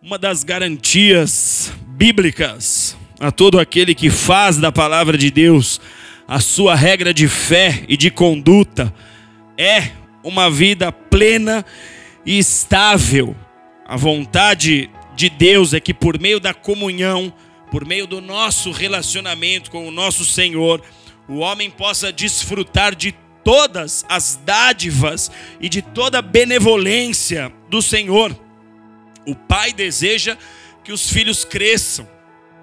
Uma das garantias bíblicas a todo aquele que faz da palavra de Deus a sua regra de fé e de conduta é uma vida plena e estável. A vontade de Deus é que por meio da comunhão, por meio do nosso relacionamento com o nosso Senhor, o homem possa desfrutar de todas as dádivas e de toda a benevolência do Senhor. O pai deseja que os filhos cresçam.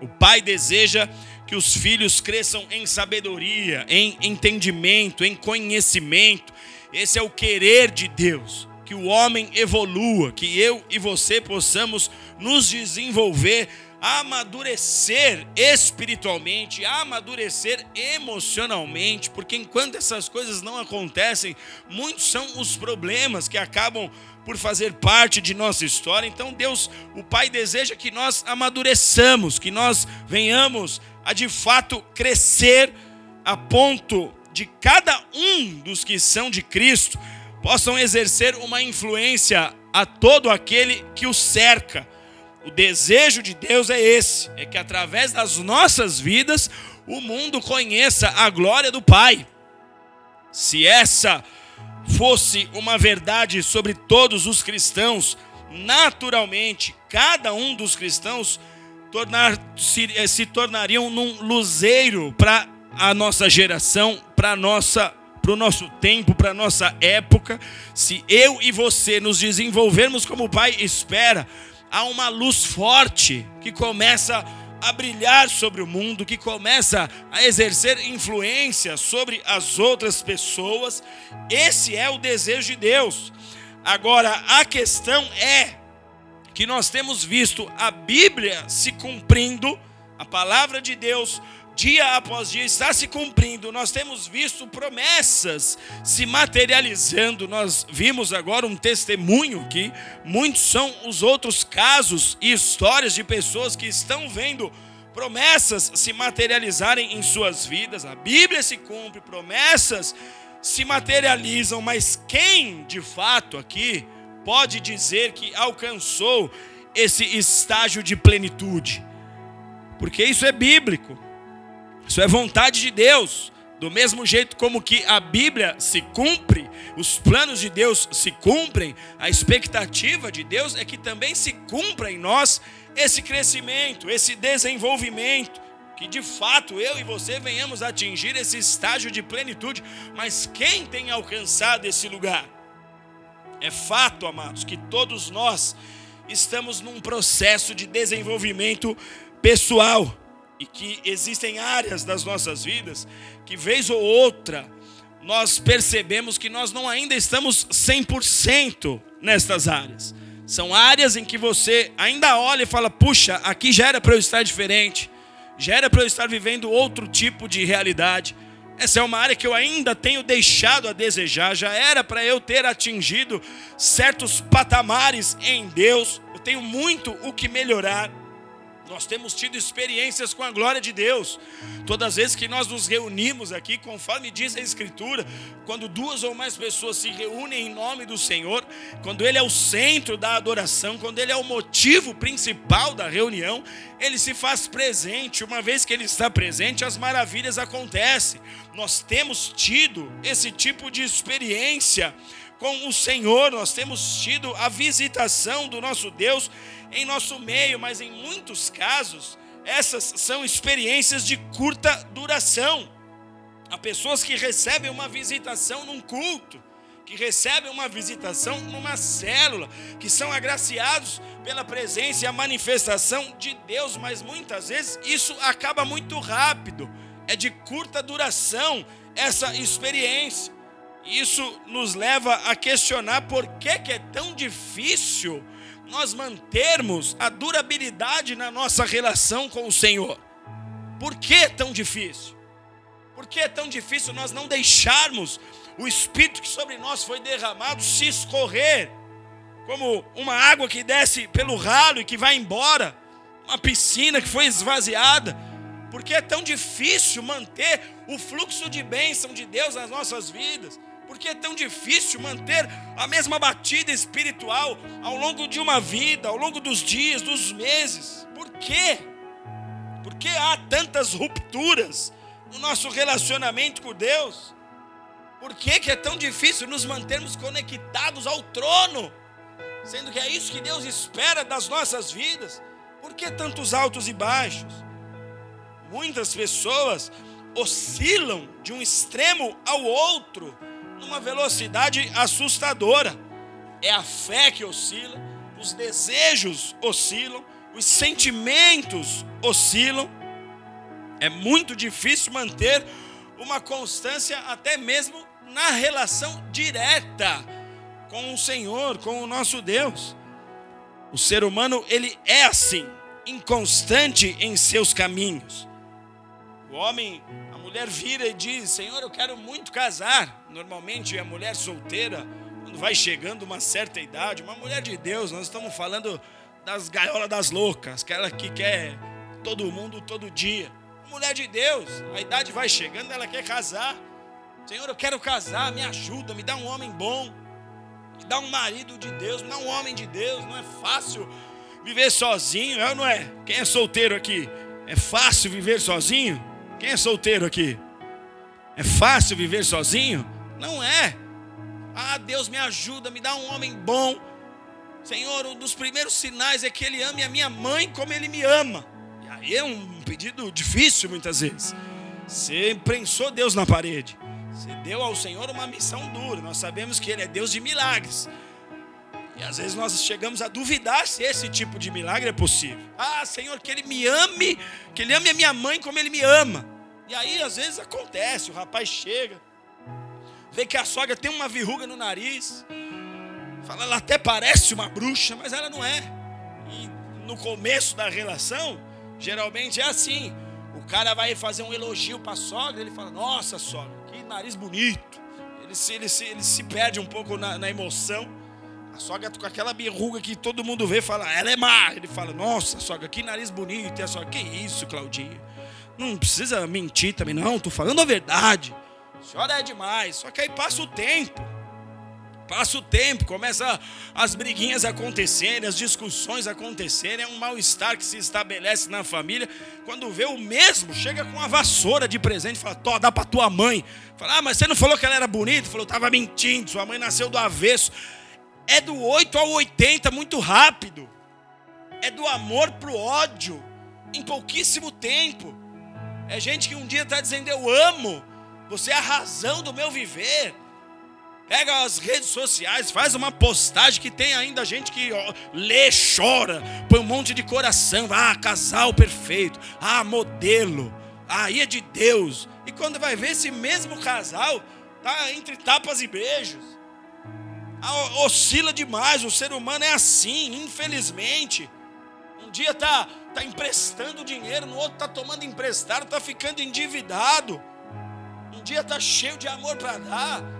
O pai deseja que os filhos cresçam em sabedoria, em entendimento, em conhecimento. Esse é o querer de Deus. Que o homem evolua, que eu e você possamos nos desenvolver amadurecer espiritualmente, amadurecer emocionalmente, porque enquanto essas coisas não acontecem, muitos são os problemas que acabam por fazer parte de nossa história. Então Deus, o Pai deseja que nós amadureçamos, que nós venhamos a de fato crescer a ponto de cada um dos que são de Cristo possam exercer uma influência a todo aquele que o cerca o desejo de Deus é esse: é que através das nossas vidas o mundo conheça a glória do Pai. Se essa fosse uma verdade sobre todos os cristãos, naturalmente cada um dos cristãos tornar, se, eh, se tornariam num luzeiro para a nossa geração, para nossa para o nosso tempo, para a nossa época, se eu e você nos desenvolvermos como o Pai espera, há uma luz forte que começa a brilhar sobre o mundo, que começa a exercer influência sobre as outras pessoas. Esse é o desejo de Deus. Agora, a questão é que nós temos visto a Bíblia se cumprindo, a palavra de Deus dia após dia está se cumprindo. Nós temos visto promessas se materializando. Nós vimos agora um testemunho que muitos são os outros casos e histórias de pessoas que estão vendo promessas se materializarem em suas vidas. A Bíblia se cumpre, promessas se materializam, mas quem de fato aqui pode dizer que alcançou esse estágio de plenitude? Porque isso é bíblico. Isso é vontade de Deus. Do mesmo jeito como que a Bíblia se cumpre, os planos de Deus se cumprem, a expectativa de Deus é que também se cumpra em nós esse crescimento, esse desenvolvimento, que de fato eu e você venhamos atingir esse estágio de plenitude. Mas quem tem alcançado esse lugar? É fato, amados, que todos nós estamos num processo de desenvolvimento pessoal e que existem áreas das nossas vidas que, vez ou outra, nós percebemos que nós não ainda estamos 100% nestas áreas. São áreas em que você ainda olha e fala: puxa, aqui já era para eu estar diferente, já era para eu estar vivendo outro tipo de realidade. Essa é uma área que eu ainda tenho deixado a desejar, já era para eu ter atingido certos patamares em Deus, eu tenho muito o que melhorar. Nós temos tido experiências com a glória de Deus. Todas as vezes que nós nos reunimos aqui, conforme diz a Escritura, quando duas ou mais pessoas se reúnem em nome do Senhor, quando Ele é o centro da adoração, quando Ele é o motivo principal da reunião, Ele se faz presente. Uma vez que Ele está presente, as maravilhas acontecem. Nós temos tido esse tipo de experiência com o Senhor, nós temos tido a visitação do nosso Deus em nosso meio, mas em muitos casos, essas são experiências de curta duração. Há pessoas que recebem uma visitação num culto, que recebem uma visitação numa célula, que são agraciados pela presença e a manifestação de Deus, mas muitas vezes isso acaba muito rápido, é de curta duração essa experiência. Isso nos leva a questionar por que, é tão difícil nós mantermos a durabilidade na nossa relação com o Senhor. Por que é tão difícil? Por que é tão difícil nós não deixarmos o Espírito que sobre nós foi derramado se escorrer, como uma água que desce pelo ralo e que vai embora, uma piscina que foi esvaziada? Por que é tão difícil manter o fluxo de bênção de Deus nas nossas vidas? Por que é tão difícil manter a mesma batida espiritual ao longo de uma vida, ao longo dos dias, dos meses? Por quê? Por que há tantas rupturas no nosso relacionamento com Deus? Por que, que é tão difícil nos mantermos conectados ao trono? Sendo que é isso que Deus espera das nossas vidas. Por que tantos altos e baixos? Muitas pessoas oscilam de um extremo ao outro numa velocidade assustadora. É a fé que oscila, os desejos oscilam, os sentimentos oscilam. É muito difícil manter uma constância até mesmo na relação direta com o Senhor, com o nosso Deus. O ser humano, ele é assim, inconstante em seus caminhos. O homem, mulher vira e diz: Senhor, eu quero muito casar. Normalmente a mulher solteira, quando vai chegando uma certa idade, uma mulher de Deus, nós estamos falando das gaiolas das loucas, aquela que quer todo mundo todo dia. mulher de Deus, a idade vai chegando, ela quer casar. Senhor, eu quero casar, me ajuda, me dá um homem bom, me dá um marido de Deus, me dá um homem de Deus. Não é fácil viver sozinho, é ou não é? Quem é solteiro aqui? É fácil viver sozinho? Quem é solteiro aqui? É fácil viver sozinho? Não é. Ah, Deus me ajuda, me dá um homem bom. Senhor, um dos primeiros sinais é que Ele ame a minha mãe como Ele me ama. E aí é um pedido difícil muitas vezes. Você prensou Deus na parede. Você deu ao Senhor uma missão dura. Nós sabemos que Ele é Deus de milagres. E às vezes nós chegamos a duvidar se esse tipo de milagre é possível. Ah, Senhor, que Ele me ame, que Ele ame a minha mãe como Ele me ama. E aí às vezes acontece, o rapaz chega, vê que a sogra tem uma verruga no nariz, fala, ela até parece uma bruxa, mas ela não é. E no começo da relação, geralmente é assim. O cara vai fazer um elogio para a sogra, ele fala, nossa sogra, nariz bonito. Ele se, ele se, ele se perde um pouco na, na emoção. A sogra com aquela berruga que todo mundo vê fala, ela é má. Ele fala, nossa, sogra, que nariz bonito. E a sogra, que isso, Claudinha? Não precisa mentir também, não. Tô falando a verdade. A senhora é demais. Só que aí passa o tempo. Passa o tempo, começa as briguinhas acontecerem, as discussões acontecerem, é um mal-estar que se estabelece na família. Quando vê o mesmo, chega com uma vassoura de presente, fala: Tó, dá para tua mãe. Fala: Ah, mas você não falou que ela era bonita? Falou: Tava mentindo, sua mãe nasceu do avesso. É do 8 ao 80 muito rápido. É do amor pro ódio em pouquíssimo tempo. É gente que um dia está dizendo: Eu amo, você é a razão do meu viver. Pega as redes sociais, faz uma postagem que tem ainda gente que ó, lê, chora, põe um monte de coração. Ah, casal perfeito. Ah, modelo. Aí é de Deus. E quando vai ver esse mesmo casal, tá entre tapas e beijos. Ah, oscila demais. O ser humano é assim, infelizmente. Um dia tá, tá emprestando dinheiro, no outro tá tomando emprestado, tá ficando endividado. Um dia tá cheio de amor para dar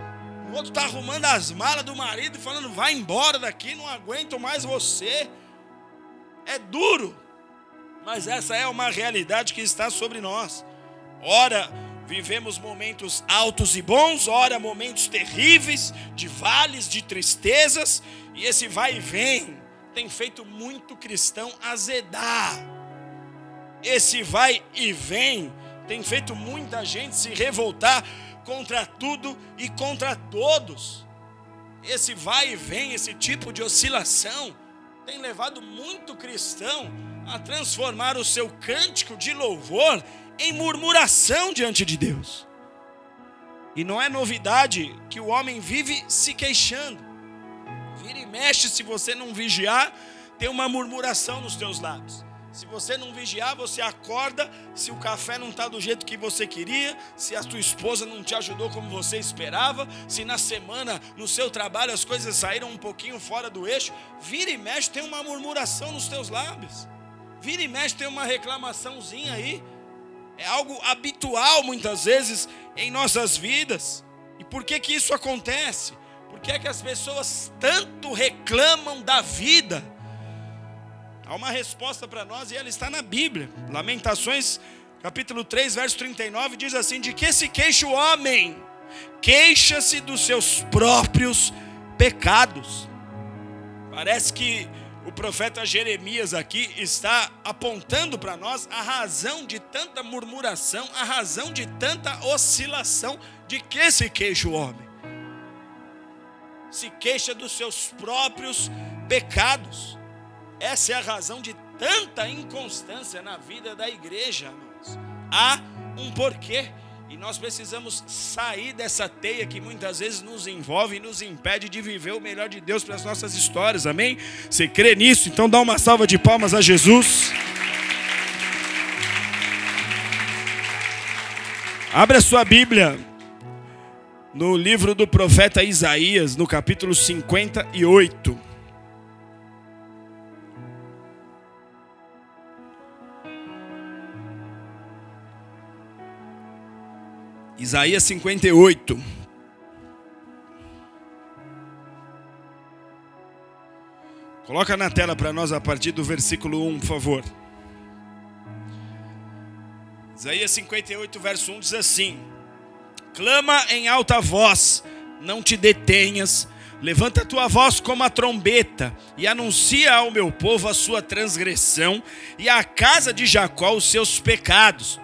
o outro está arrumando as malas do marido e falando: vai embora daqui, não aguento mais você. É duro, mas essa é uma realidade que está sobre nós. Ora, vivemos momentos altos e bons, ora, momentos terríveis, de vales, de tristezas, e esse vai e vem tem feito muito cristão azedar. Esse vai e vem tem feito muita gente se revoltar contra tudo e contra todos. Esse vai e vem, esse tipo de oscilação, tem levado muito cristão a transformar o seu cântico de louvor em murmuração diante de Deus. E não é novidade que o homem vive se queixando. Vira e mexe, se você não vigiar, tem uma murmuração nos teus lábios. Se você não vigiar, você acorda. Se o café não está do jeito que você queria, se a tua esposa não te ajudou como você esperava, se na semana, no seu trabalho, as coisas saíram um pouquinho fora do eixo, vira e mexe, tem uma murmuração nos teus lábios. Vira e mexe, tem uma reclamaçãozinha aí. É algo habitual muitas vezes em nossas vidas. E por que que isso acontece? Por que é que as pessoas tanto reclamam da vida? Há uma resposta para nós e ela está na Bíblia. Lamentações, capítulo 3, verso 39, diz assim: De que se queixa o homem? queixa-se dos seus próprios pecados. Parece que o profeta Jeremias aqui está apontando para nós a razão de tanta murmuração, a razão de tanta oscilação. De que se queixa o homem? Se queixa dos seus próprios pecados. Essa é a razão de tanta inconstância na vida da igreja, irmãos. Há um porquê. E nós precisamos sair dessa teia que muitas vezes nos envolve e nos impede de viver o melhor de Deus para as nossas histórias, amém? Você crê nisso? Então dá uma salva de palmas a Jesus. Abra sua Bíblia no livro do profeta Isaías, no capítulo 58. Isaías 58. Coloca na tela para nós a partir do versículo 1, por favor. Isaías 58, verso 1 diz assim: Clama em alta voz, não te detenhas, levanta a tua voz como a trombeta e anuncia ao meu povo a sua transgressão e à casa de Jacó os seus pecados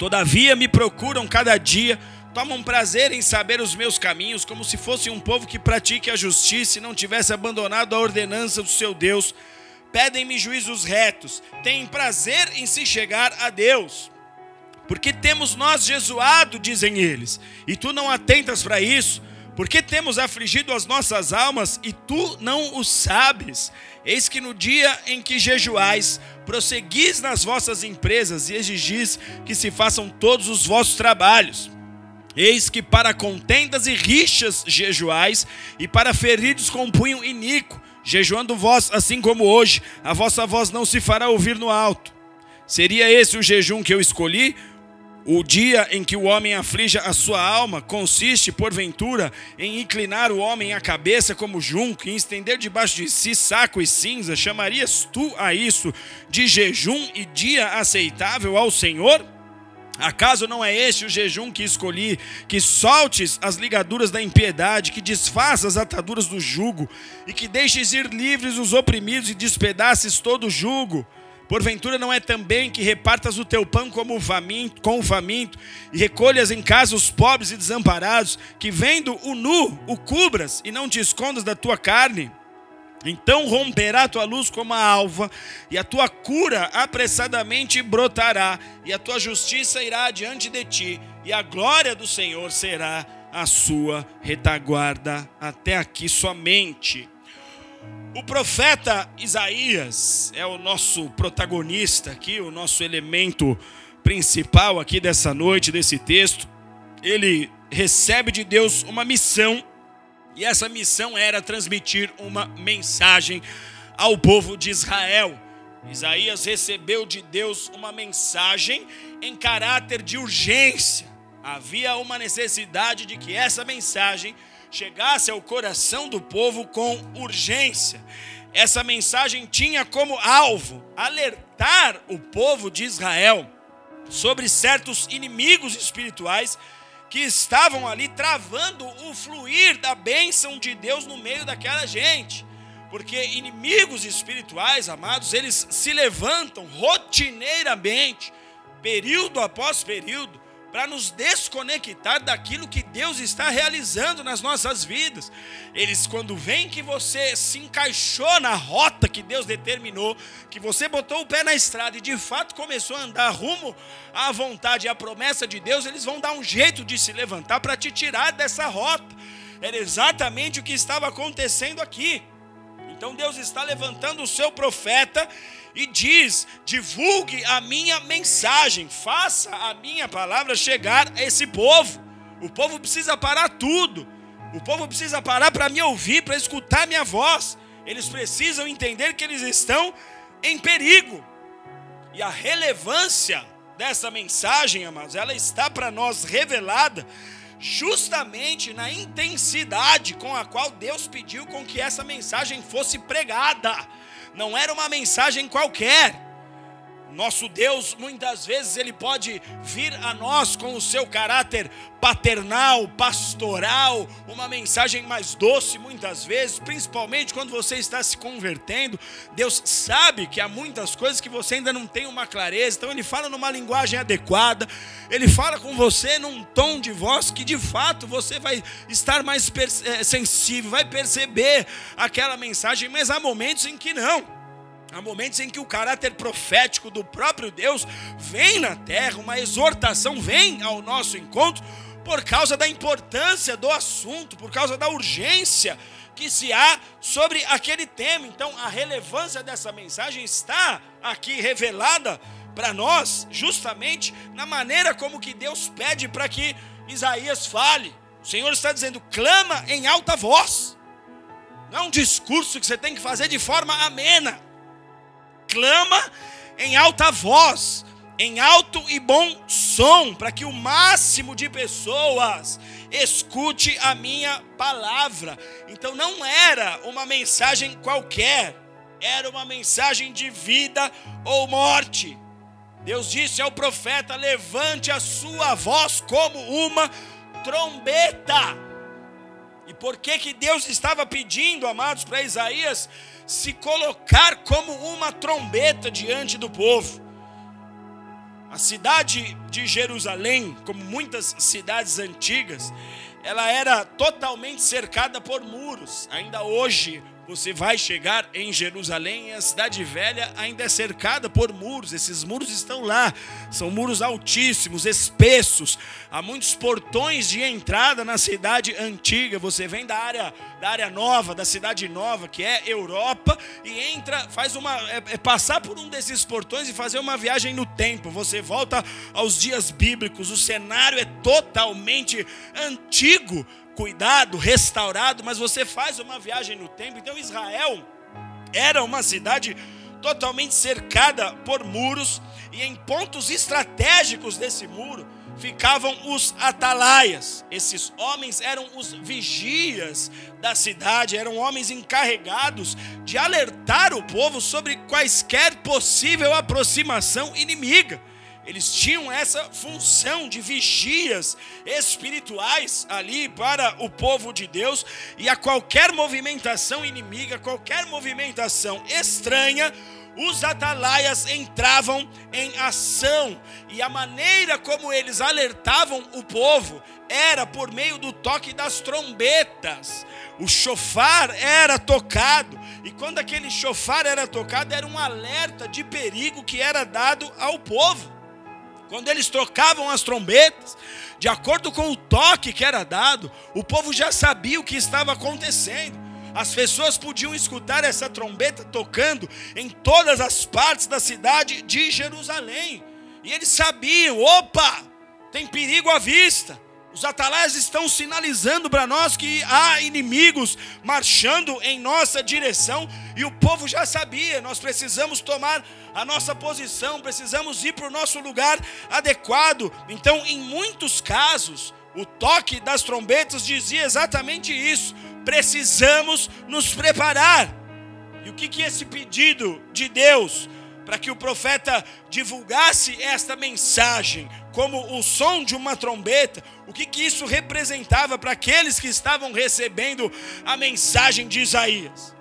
Todavia me procuram cada dia, tomam prazer em saber os meus caminhos, como se fosse um povo que pratique a justiça e não tivesse abandonado a ordenança do seu Deus. Pedem-me juízos retos, têm prazer em se chegar a Deus. Porque temos nós jesuado, dizem eles, e tu não atentas para isso? Porque temos afligido as nossas almas e tu não o sabes? Eis que no dia em que jejuais, prosseguis nas vossas empresas e exigis que se façam todos os vossos trabalhos. Eis que para contendas e rixas jejuais, e para feridos com punho iníquo, jejuando vós, assim como hoje, a vossa voz não se fará ouvir no alto. Seria esse o jejum que eu escolhi? O dia em que o homem aflija a sua alma consiste, porventura, em inclinar o homem a cabeça como junco e estender debaixo de si saco e cinza. Chamarias tu a isso de jejum e dia aceitável ao Senhor? Acaso não é este o jejum que escolhi, que soltes as ligaduras da impiedade, que desfaças as ataduras do jugo, e que deixes ir livres os oprimidos e despedaces todo o jugo? Porventura não é também que repartas o teu pão como faminto, com o faminto, e recolhas em casa os pobres e desamparados, que vendo o nu o cubras e não te escondas da tua carne? Então romperá a tua luz como a alva, e a tua cura apressadamente brotará, e a tua justiça irá diante de ti, e a glória do Senhor será a sua retaguarda. Até aqui somente. O profeta Isaías é o nosso protagonista aqui, o nosso elemento principal aqui dessa noite, desse texto. Ele recebe de Deus uma missão, e essa missão era transmitir uma mensagem ao povo de Israel. Isaías recebeu de Deus uma mensagem em caráter de urgência. Havia uma necessidade de que essa mensagem chegasse ao coração do povo com urgência. Essa mensagem tinha como alvo alertar o povo de Israel sobre certos inimigos espirituais que estavam ali travando o fluir da bênção de Deus no meio daquela gente. Porque inimigos espirituais, amados, eles se levantam rotineiramente, período após período, para nos desconectar daquilo que Deus está realizando nas nossas vidas. Eles, quando veem que você se encaixou na rota que Deus determinou, que você botou o pé na estrada e de fato começou a andar rumo à vontade e à promessa de Deus, eles vão dar um jeito de se levantar para te tirar dessa rota. Era exatamente o que estava acontecendo aqui. Então Deus está levantando o seu profeta e diz: divulgue a minha mensagem, faça a minha palavra chegar a esse povo. O povo precisa parar tudo. O povo precisa parar para me ouvir, para escutar minha voz. Eles precisam entender que eles estão em perigo. E a relevância dessa mensagem, amados, ela está para nós revelada justamente na intensidade com a qual Deus pediu com que essa mensagem fosse pregada não era uma mensagem qualquer. Nosso Deus, muitas vezes, ele pode vir a nós com o seu caráter paternal, pastoral, uma mensagem mais doce, muitas vezes, principalmente quando você está se convertendo. Deus sabe que há muitas coisas que você ainda não tem uma clareza, então ele fala numa linguagem adequada, ele fala com você num tom de voz que de fato você vai estar mais eh, sensível, vai perceber aquela mensagem, mas há momentos em que não. Há momentos em que o caráter profético do próprio Deus vem na terra, uma exortação vem ao nosso encontro por causa da importância do assunto, por causa da urgência que se há sobre aquele tema. Então, a relevância dessa mensagem está aqui revelada para nós, justamente na maneira como que Deus pede para que Isaías fale. O Senhor está dizendo: clama em alta voz. Não é um discurso que você tem que fazer de forma amena clama em alta voz, em alto e bom som, para que o máximo de pessoas escute a minha palavra. Então não era uma mensagem qualquer, era uma mensagem de vida ou morte. Deus disse ao profeta: levante a sua voz como uma trombeta. E por que que Deus estava pedindo, amados, para Isaías se colocar como uma trombeta diante do povo. A cidade de Jerusalém, como muitas cidades antigas, ela era totalmente cercada por muros. Ainda hoje, você vai chegar em Jerusalém e a cidade velha ainda é cercada por muros. Esses muros estão lá, são muros altíssimos, espessos. Há muitos portões de entrada na cidade antiga. Você vem da área da área nova, da cidade nova, que é Europa, e entra, faz uma é, é passar por um desses portões e fazer uma viagem no tempo. Você volta aos dias bíblicos. O cenário é totalmente antigo cuidado, restaurado, mas você faz uma viagem no tempo. Então Israel era uma cidade totalmente cercada por muros e em pontos estratégicos desse muro ficavam os atalaias. Esses homens eram os vigias da cidade, eram homens encarregados de alertar o povo sobre quaisquer possível aproximação inimiga. Eles tinham essa função de vigias espirituais ali para o povo de Deus, e a qualquer movimentação inimiga, qualquer movimentação estranha, os atalaias entravam em ação, e a maneira como eles alertavam o povo era por meio do toque das trombetas. O chofar era tocado, e quando aquele chofar era tocado, era um alerta de perigo que era dado ao povo. Quando eles tocavam as trombetas, de acordo com o toque que era dado, o povo já sabia o que estava acontecendo. As pessoas podiam escutar essa trombeta tocando em todas as partes da cidade de Jerusalém. E eles sabiam: opa, tem perigo à vista. Os atalaias estão sinalizando para nós que há inimigos marchando em nossa direção e o povo já sabia. Nós precisamos tomar a nossa posição, precisamos ir para o nosso lugar adequado. Então, em muitos casos, o toque das trombetas dizia exatamente isso. Precisamos nos preparar. E o que, que esse pedido de Deus para que o profeta divulgasse esta mensagem como o som de uma trombeta, o que, que isso representava para aqueles que estavam recebendo a mensagem de Isaías.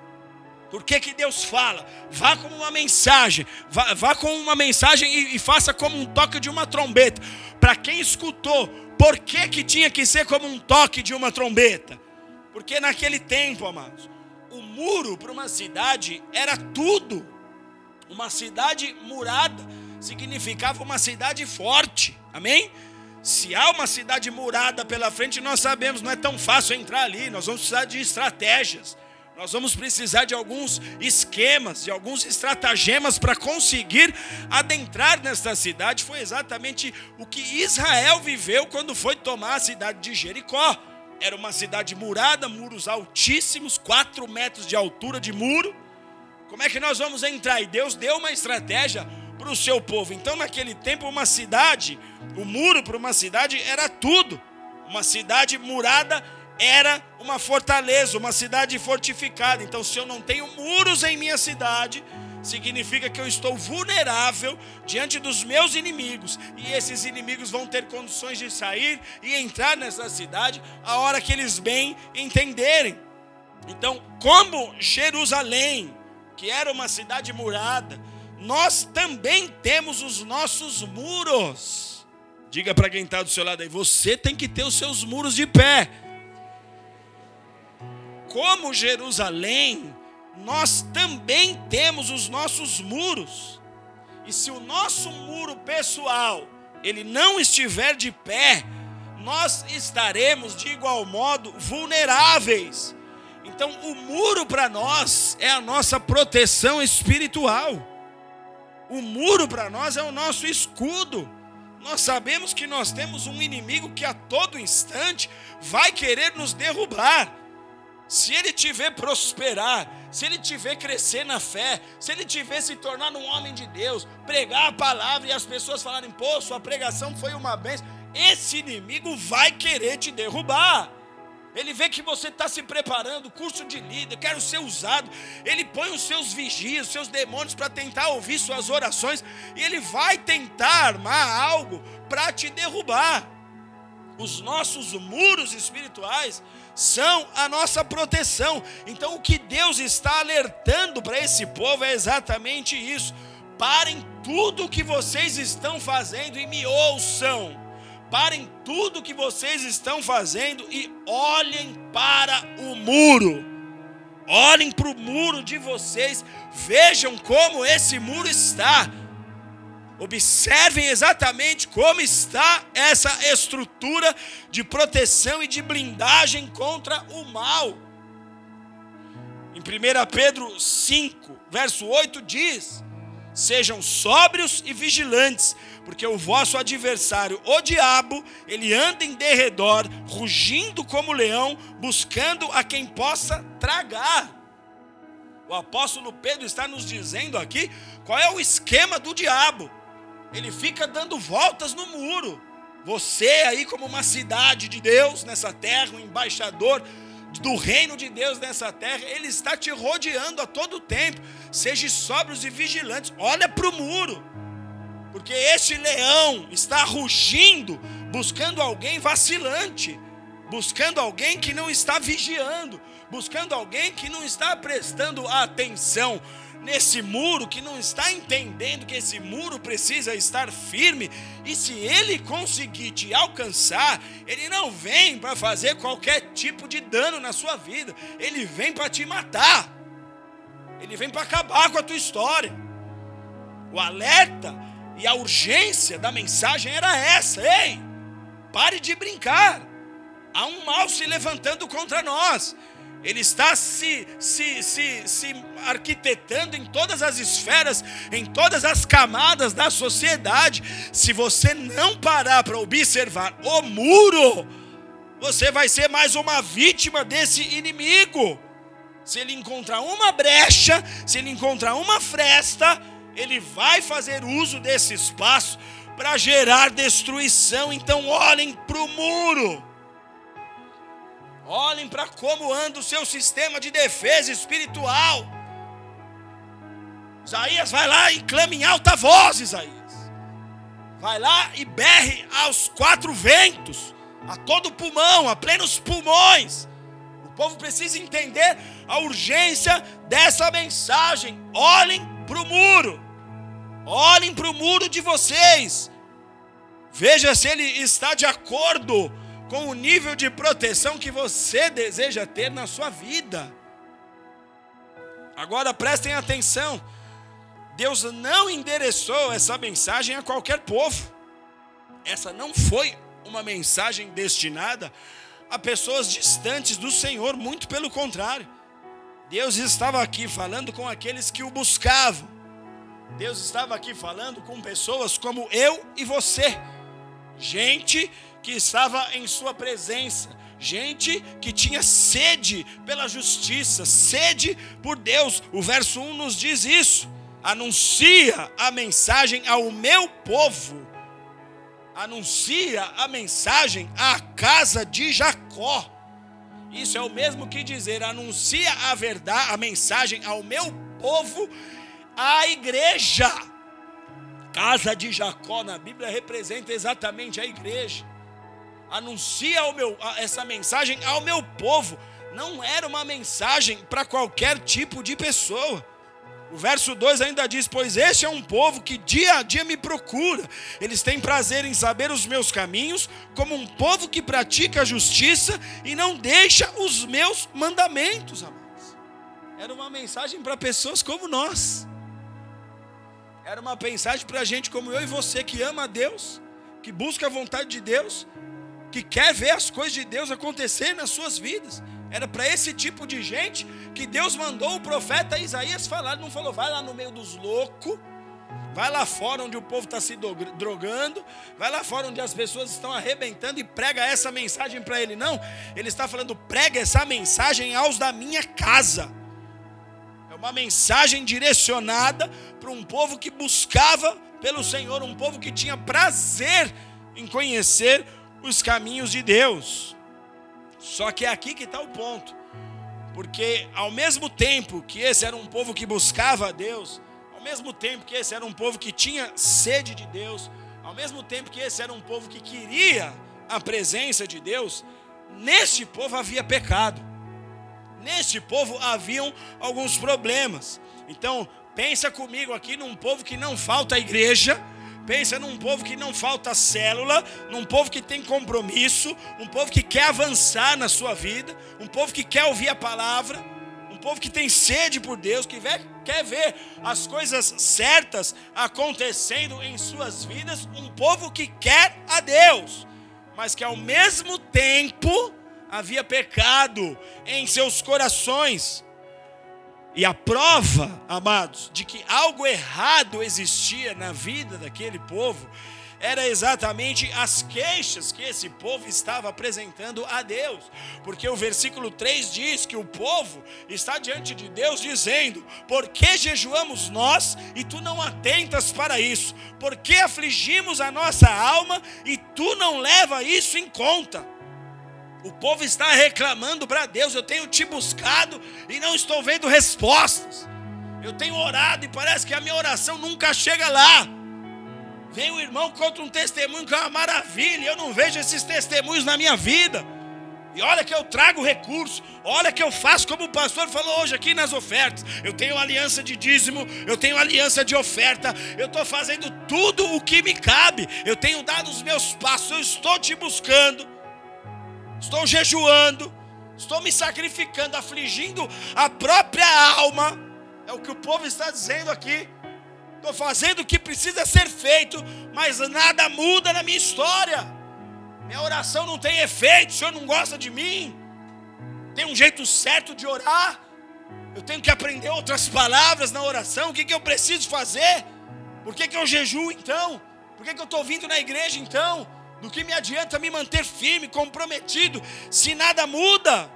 Por que, que Deus fala? Vá como uma mensagem, vá, vá com uma mensagem e, e faça como um toque de uma trombeta. Para quem escutou, por que, que tinha que ser como um toque de uma trombeta? Porque naquele tempo, amados, o muro para uma cidade era tudo. Uma cidade murada significava uma cidade forte. Amém? Se há uma cidade murada pela frente, nós sabemos, não é tão fácil entrar ali. Nós vamos precisar de estratégias. Nós vamos precisar de alguns esquemas, de alguns estratagemas para conseguir adentrar nesta cidade. Foi exatamente o que Israel viveu quando foi tomar a cidade de Jericó. Era uma cidade murada, muros altíssimos, quatro metros de altura de muro como é que nós vamos entrar? E Deus deu uma estratégia para o seu povo. Então, naquele tempo, uma cidade, o muro para uma cidade era tudo. Uma cidade murada era uma fortaleza, uma cidade fortificada. Então, se eu não tenho muros em minha cidade, significa que eu estou vulnerável diante dos meus inimigos, e esses inimigos vão ter condições de sair e entrar nessa cidade a hora que eles bem entenderem. Então, como Jerusalém, que era uma cidade murada, nós também temos os nossos muros. Diga para quem está do seu lado aí, você tem que ter os seus muros de pé. Como Jerusalém, nós também temos os nossos muros. E se o nosso muro pessoal ele não estiver de pé, nós estaremos de igual modo vulneráveis. Então, o muro para nós é a nossa proteção espiritual. O muro para nós é o nosso escudo. Nós sabemos que nós temos um inimigo que a todo instante vai querer nos derrubar. Se ele te ver prosperar, se ele te ver crescer na fé, se ele te ver se tornar um homem de Deus, pregar a palavra e as pessoas falarem, pô, sua pregação foi uma bênção, esse inimigo vai querer te derrubar. Ele vê que você está se preparando, curso de líder, quero ser usado. Ele põe os seus vigias, os seus demônios para tentar ouvir suas orações. E ele vai tentar armar algo para te derrubar. Os nossos muros espirituais são a nossa proteção. Então, o que Deus está alertando para esse povo é exatamente isso. Parem tudo o que vocês estão fazendo e me ouçam. Parem tudo que vocês estão fazendo e olhem para o muro. Olhem para o muro de vocês, vejam como esse muro está. Observem exatamente como está essa estrutura de proteção e de blindagem contra o mal. Em 1 Pedro 5, verso 8 diz: Sejam sóbrios e vigilantes, porque o vosso adversário, o diabo, ele anda em derredor, rugindo como leão, buscando a quem possa tragar. O apóstolo Pedro está nos dizendo aqui qual é o esquema do diabo ele fica dando voltas no muro. Você aí como uma cidade de Deus nessa terra, um embaixador do reino de Deus nessa terra, ele está te rodeando a todo tempo. Seja sóbrios e vigilantes. Olha para o muro. Porque este leão está rugindo, buscando alguém vacilante, buscando alguém que não está vigiando, buscando alguém que não está prestando atenção nesse muro, que não está entendendo que esse muro precisa estar firme, e se ele conseguir te alcançar, ele não vem para fazer qualquer tipo de dano na sua vida, ele vem para te matar, ele vem para acabar com a tua história. O alerta e a urgência da mensagem era essa: ei, pare de brincar, há um mal se levantando contra nós. Ele está se, se, se, se arquitetando em todas as esferas, em todas as camadas da sociedade. Se você não parar para observar o muro, você vai ser mais uma vítima desse inimigo. Se ele encontrar uma brecha, se ele encontrar uma fresta, ele vai fazer uso desse espaço para gerar destruição. Então, olhem para o muro. Olhem para como anda o seu sistema de defesa espiritual. Isaías vai lá e clama em alta voz, Isaías. Vai lá e berre aos quatro ventos, a todo pulmão, a plenos pulmões. O povo precisa entender a urgência dessa mensagem. Olhem para o muro. Olhem para o muro de vocês. Veja se ele está de acordo com o nível de proteção que você deseja ter na sua vida. Agora prestem atenção. Deus não endereçou essa mensagem a qualquer povo. Essa não foi uma mensagem destinada a pessoas distantes do Senhor, muito pelo contrário. Deus estava aqui falando com aqueles que o buscavam. Deus estava aqui falando com pessoas como eu e você. Gente estava em sua presença, gente que tinha sede pela justiça, sede por Deus. O verso 1 nos diz isso. Anuncia a mensagem ao meu povo. Anuncia a mensagem à casa de Jacó. Isso é o mesmo que dizer anuncia a verdade, a mensagem ao meu povo a igreja. Casa de Jacó na Bíblia representa exatamente a igreja. Anuncia meu, essa mensagem ao meu povo. Não era uma mensagem para qualquer tipo de pessoa. O verso 2 ainda diz: Pois este é um povo que dia a dia me procura. Eles têm prazer em saber os meus caminhos, como um povo que pratica a justiça e não deixa os meus mandamentos, amados. Era uma mensagem para pessoas como nós. Era uma mensagem para gente como eu e você que ama a Deus, que busca a vontade de Deus, que quer ver as coisas de Deus acontecer nas suas vidas. Era para esse tipo de gente que Deus mandou o profeta Isaías falar. Ele não falou, vai lá no meio dos loucos, vai lá fora onde o povo está se drogando, vai lá fora onde as pessoas estão arrebentando e prega essa mensagem para ele. Não, ele está falando, prega essa mensagem aos da minha casa. É uma mensagem direcionada para um povo que buscava pelo Senhor, um povo que tinha prazer em conhecer os caminhos de Deus. Só que é aqui que está o ponto. Porque ao mesmo tempo que esse era um povo que buscava a Deus, ao mesmo tempo que esse era um povo que tinha sede de Deus, ao mesmo tempo que esse era um povo que queria a presença de Deus, neste povo havia pecado. Neste povo haviam alguns problemas. Então, pensa comigo aqui num povo que não falta igreja, Pensa num povo que não falta célula, num povo que tem compromisso, um povo que quer avançar na sua vida, um povo que quer ouvir a palavra, um povo que tem sede por Deus, que quer ver as coisas certas acontecendo em suas vidas, um povo que quer a Deus, mas que ao mesmo tempo havia pecado em seus corações. E a prova, amados, de que algo errado existia na vida daquele povo era exatamente as queixas que esse povo estava apresentando a Deus. Porque o versículo 3 diz que o povo está diante de Deus dizendo: Por que jejuamos nós e tu não atentas para isso? Por que afligimos a nossa alma e tu não leva isso em conta? O povo está reclamando para Deus. Eu tenho te buscado e não estou vendo respostas. Eu tenho orado e parece que a minha oração nunca chega lá. Vem o irmão contra um testemunho que é uma maravilha. Eu não vejo esses testemunhos na minha vida. E olha que eu trago recurso, olha que eu faço como o pastor falou hoje aqui nas ofertas. Eu tenho aliança de dízimo, eu tenho aliança de oferta, eu estou fazendo tudo o que me cabe, eu tenho dado os meus passos, eu estou te buscando estou jejuando, estou me sacrificando, afligindo a própria alma. É o que o povo está dizendo aqui. Estou fazendo o que precisa ser feito, mas nada muda na minha história. Minha oração não tem efeito, o Senhor não gosta de mim. Tem um jeito certo de orar. Eu tenho que aprender outras palavras na oração. O que, que eu preciso fazer? Por que, que eu jejuo então? Por que, que eu estou vindo na igreja então? Do que me adianta me manter firme, comprometido, se nada muda?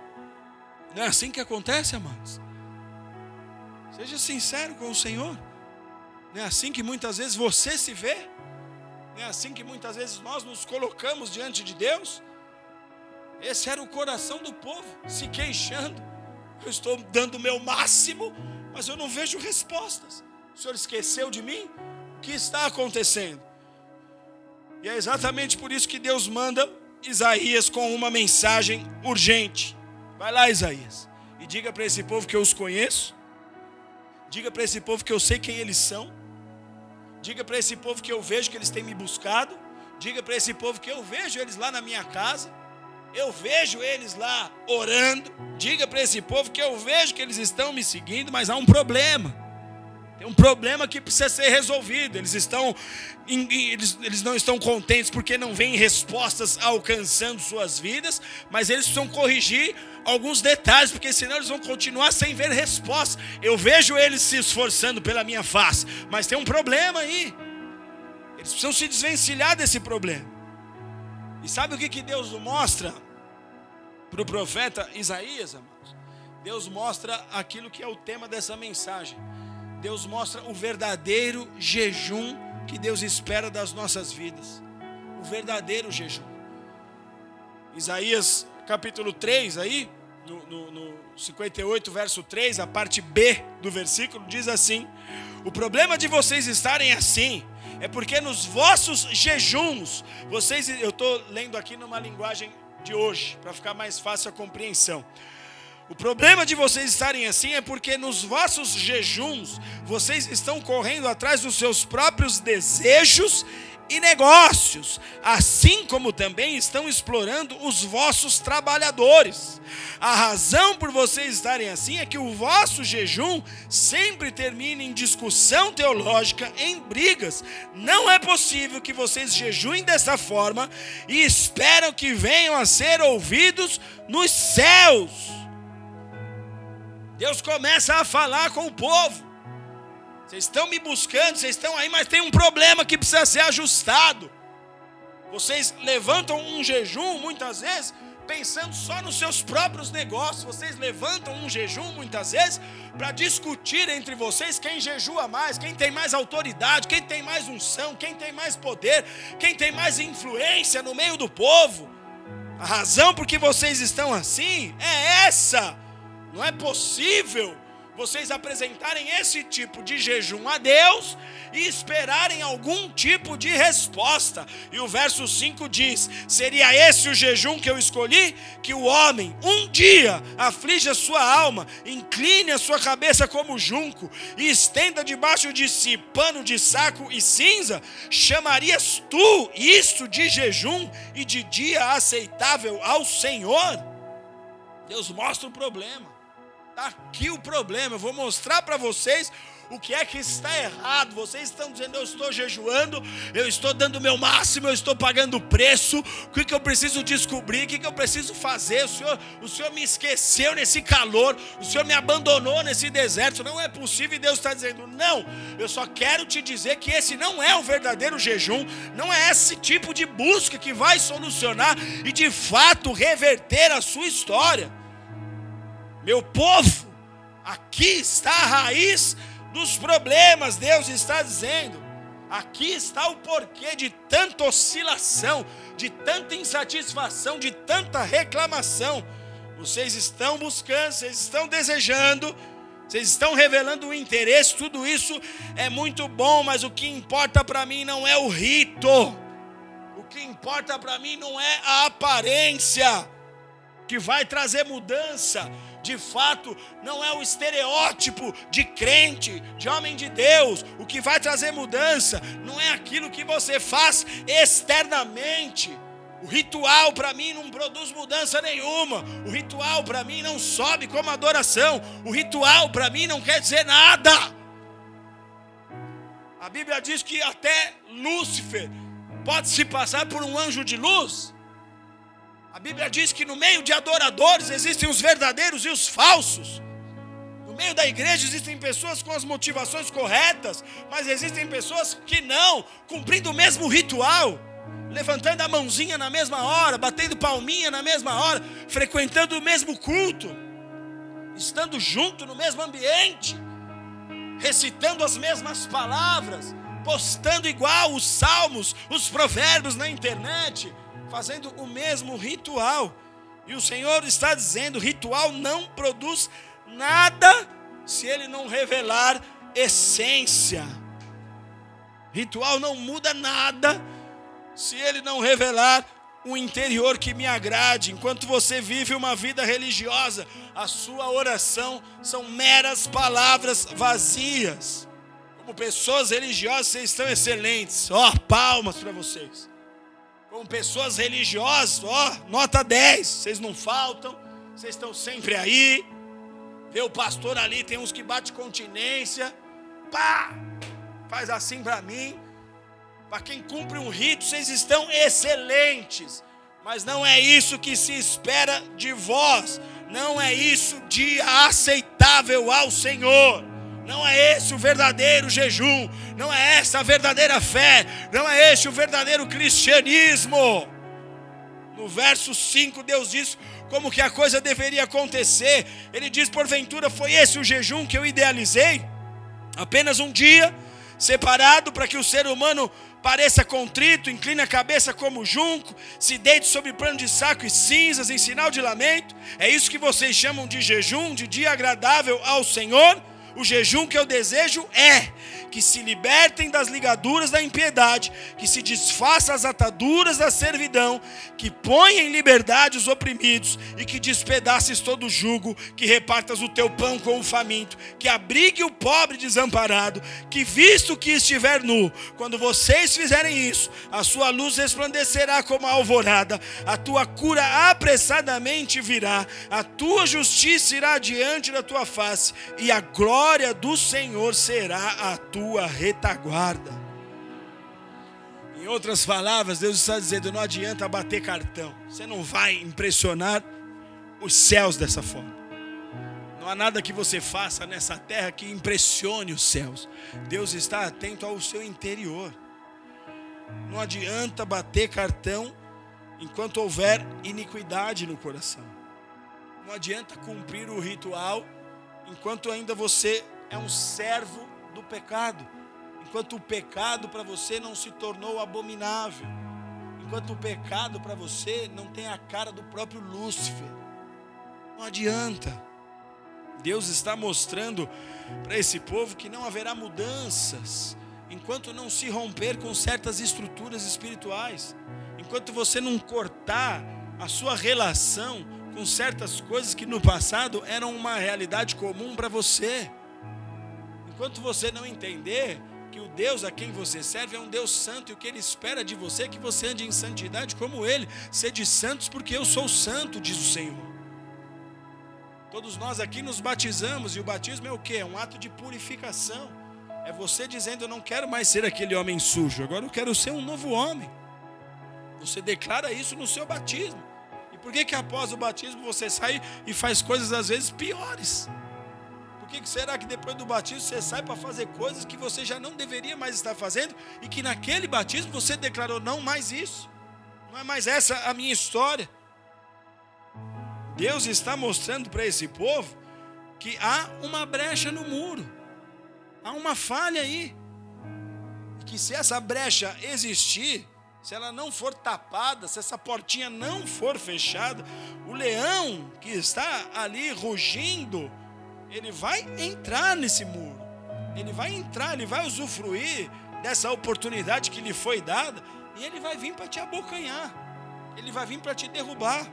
Não é assim que acontece, amados? Seja sincero com o Senhor. Não é assim que muitas vezes você se vê? Não é assim que muitas vezes nós nos colocamos diante de Deus? Esse era o coração do povo, se queixando. Eu estou dando o meu máximo, mas eu não vejo respostas. O Senhor esqueceu de mim? O que está acontecendo? E é exatamente por isso que Deus manda Isaías com uma mensagem urgente. Vai lá, Isaías, e diga para esse povo que eu os conheço. Diga para esse povo que eu sei quem eles são. Diga para esse povo que eu vejo que eles têm me buscado. Diga para esse povo que eu vejo eles lá na minha casa. Eu vejo eles lá orando. Diga para esse povo que eu vejo que eles estão me seguindo, mas há um problema. Tem um problema que precisa ser resolvido. Eles estão eles, eles não estão contentes porque não vêm respostas alcançando suas vidas, mas eles precisam corrigir alguns detalhes, porque senão eles vão continuar sem ver resposta. Eu vejo eles se esforçando pela minha face, mas tem um problema aí. Eles precisam se desvencilhar desse problema. E sabe o que, que Deus mostra para o profeta Isaías, amados? Deus mostra aquilo que é o tema dessa mensagem Deus mostra o verdadeiro jejum que Deus espera das nossas vidas. O verdadeiro jejum. Isaías capítulo 3 aí, no, no, no 58, verso 3, a parte B do versículo, diz assim: O problema de vocês estarem assim é porque nos vossos jejuns, vocês, eu estou lendo aqui numa linguagem de hoje, para ficar mais fácil a compreensão. O problema de vocês estarem assim é porque nos vossos jejuns vocês estão correndo atrás dos seus próprios desejos e negócios, assim como também estão explorando os vossos trabalhadores. A razão por vocês estarem assim é que o vosso jejum sempre termina em discussão teológica, em brigas. Não é possível que vocês jejuem dessa forma e esperam que venham a ser ouvidos nos céus. Deus começa a falar com o povo. Vocês estão me buscando, vocês estão aí, mas tem um problema que precisa ser ajustado. Vocês levantam um jejum muitas vezes pensando só nos seus próprios negócios. Vocês levantam um jejum muitas vezes para discutir entre vocês quem jejua mais, quem tem mais autoridade, quem tem mais unção, quem tem mais poder, quem tem mais influência no meio do povo. A razão por que vocês estão assim é essa. Não é possível vocês apresentarem esse tipo de jejum a Deus e esperarem algum tipo de resposta. E o verso 5 diz: Seria esse o jejum que eu escolhi? Que o homem um dia aflige a sua alma, incline a sua cabeça como junco e estenda debaixo de si pano de saco e cinza? Chamarias tu isto de jejum e de dia aceitável ao Senhor? Deus mostra o problema. Está aqui o problema. Eu vou mostrar para vocês o que é que está errado. Vocês estão dizendo, eu estou jejuando, eu estou dando o meu máximo, eu estou pagando o preço. O que, que eu preciso descobrir? O que, que eu preciso fazer? O senhor, o senhor me esqueceu nesse calor, o Senhor me abandonou nesse deserto. Não é possível. E Deus está dizendo, não. Eu só quero te dizer que esse não é o verdadeiro jejum, não é esse tipo de busca que vai solucionar e de fato reverter a sua história. Meu povo, aqui está a raiz dos problemas, Deus está dizendo. Aqui está o porquê de tanta oscilação, de tanta insatisfação, de tanta reclamação. Vocês estão buscando, vocês estão desejando, vocês estão revelando o interesse, tudo isso é muito bom, mas o que importa para mim não é o rito, o que importa para mim não é a aparência, que vai trazer mudança, de fato, não é o estereótipo de crente, de homem de Deus. O que vai trazer mudança não é aquilo que você faz externamente. O ritual para mim não produz mudança nenhuma. O ritual para mim não sobe como adoração. O ritual para mim não quer dizer nada. A Bíblia diz que até Lúcifer pode se passar por um anjo de luz. A Bíblia diz que no meio de adoradores existem os verdadeiros e os falsos. No meio da igreja existem pessoas com as motivações corretas, mas existem pessoas que não, cumprindo o mesmo ritual, levantando a mãozinha na mesma hora, batendo palminha na mesma hora, frequentando o mesmo culto, estando junto no mesmo ambiente, recitando as mesmas palavras, postando igual os salmos, os provérbios na internet fazendo o mesmo ritual. E o Senhor está dizendo: ritual não produz nada se ele não revelar essência. Ritual não muda nada se ele não revelar um interior que me agrade. Enquanto você vive uma vida religiosa, a sua oração são meras palavras vazias. Como pessoas religiosas, vocês estão excelentes. Ó, oh, palmas para vocês como pessoas religiosas, ó, nota 10, vocês não faltam, vocês estão sempre aí. Vê o pastor ali, tem uns que bate continência, pá, faz assim para mim. Para quem cumpre um rito, vocês estão excelentes. Mas não é isso que se espera de vós. Não é isso de aceitável ao Senhor. Não é esse o verdadeiro jejum, não é essa a verdadeira fé, não é esse o verdadeiro cristianismo. No verso 5, Deus diz como que a coisa deveria acontecer. Ele diz: Porventura foi esse o jejum que eu idealizei? Apenas um dia separado para que o ser humano pareça contrito, incline a cabeça como junco, se deite sobre pano de saco e cinzas em sinal de lamento. É isso que vocês chamam de jejum, de dia agradável ao Senhor? O jejum que eu desejo é que se libertem das ligaduras da impiedade, que se desfaça as ataduras da servidão, que ponha em liberdade os oprimidos e que despedaces todo o jugo, que repartas o teu pão com o faminto, que abrigue o pobre desamparado, que visto que estiver nu, quando vocês fizerem isso, a sua luz resplandecerá como a alvorada, a tua cura apressadamente virá, a tua justiça irá diante da tua face e a glória do Senhor será a tua retaguarda. Em outras palavras, Deus está dizendo: não adianta bater cartão, você não vai impressionar os céus dessa forma. Não há nada que você faça nessa terra que impressione os céus. Deus está atento ao seu interior. Não adianta bater cartão enquanto houver iniquidade no coração. Não adianta cumprir o ritual enquanto ainda você é um servo do pecado. Enquanto o pecado para você não se tornou abominável. Enquanto o pecado para você não tem a cara do próprio Lúcifer. Não adianta. Deus está mostrando para esse povo que não haverá mudanças enquanto não se romper com certas estruturas espirituais, enquanto você não cortar a sua relação com certas coisas que no passado eram uma realidade comum para você. Enquanto você não entender que o Deus a quem você serve é um Deus santo e o que ele espera de você é que você ande em santidade como ele. Sede santos porque eu sou santo, diz o Senhor. Todos nós aqui nos batizamos e o batismo é o que? É um ato de purificação. É você dizendo: Eu não quero mais ser aquele homem sujo, agora eu quero ser um novo homem. Você declara isso no seu batismo. Por que, que após o batismo você sai e faz coisas às vezes piores? que será que depois do batismo você sai para fazer coisas que você já não deveria mais estar fazendo e que naquele batismo você declarou não mais isso? Não é mais essa a minha história. Deus está mostrando para esse povo que há uma brecha no muro. Há uma falha aí. Que se essa brecha existir, se ela não for tapada, se essa portinha não for fechada, o leão que está ali rugindo, ele vai entrar nesse muro. Ele vai entrar, ele vai usufruir dessa oportunidade que lhe foi dada e ele vai vir para te abocanhar. Ele vai vir para te derrubar.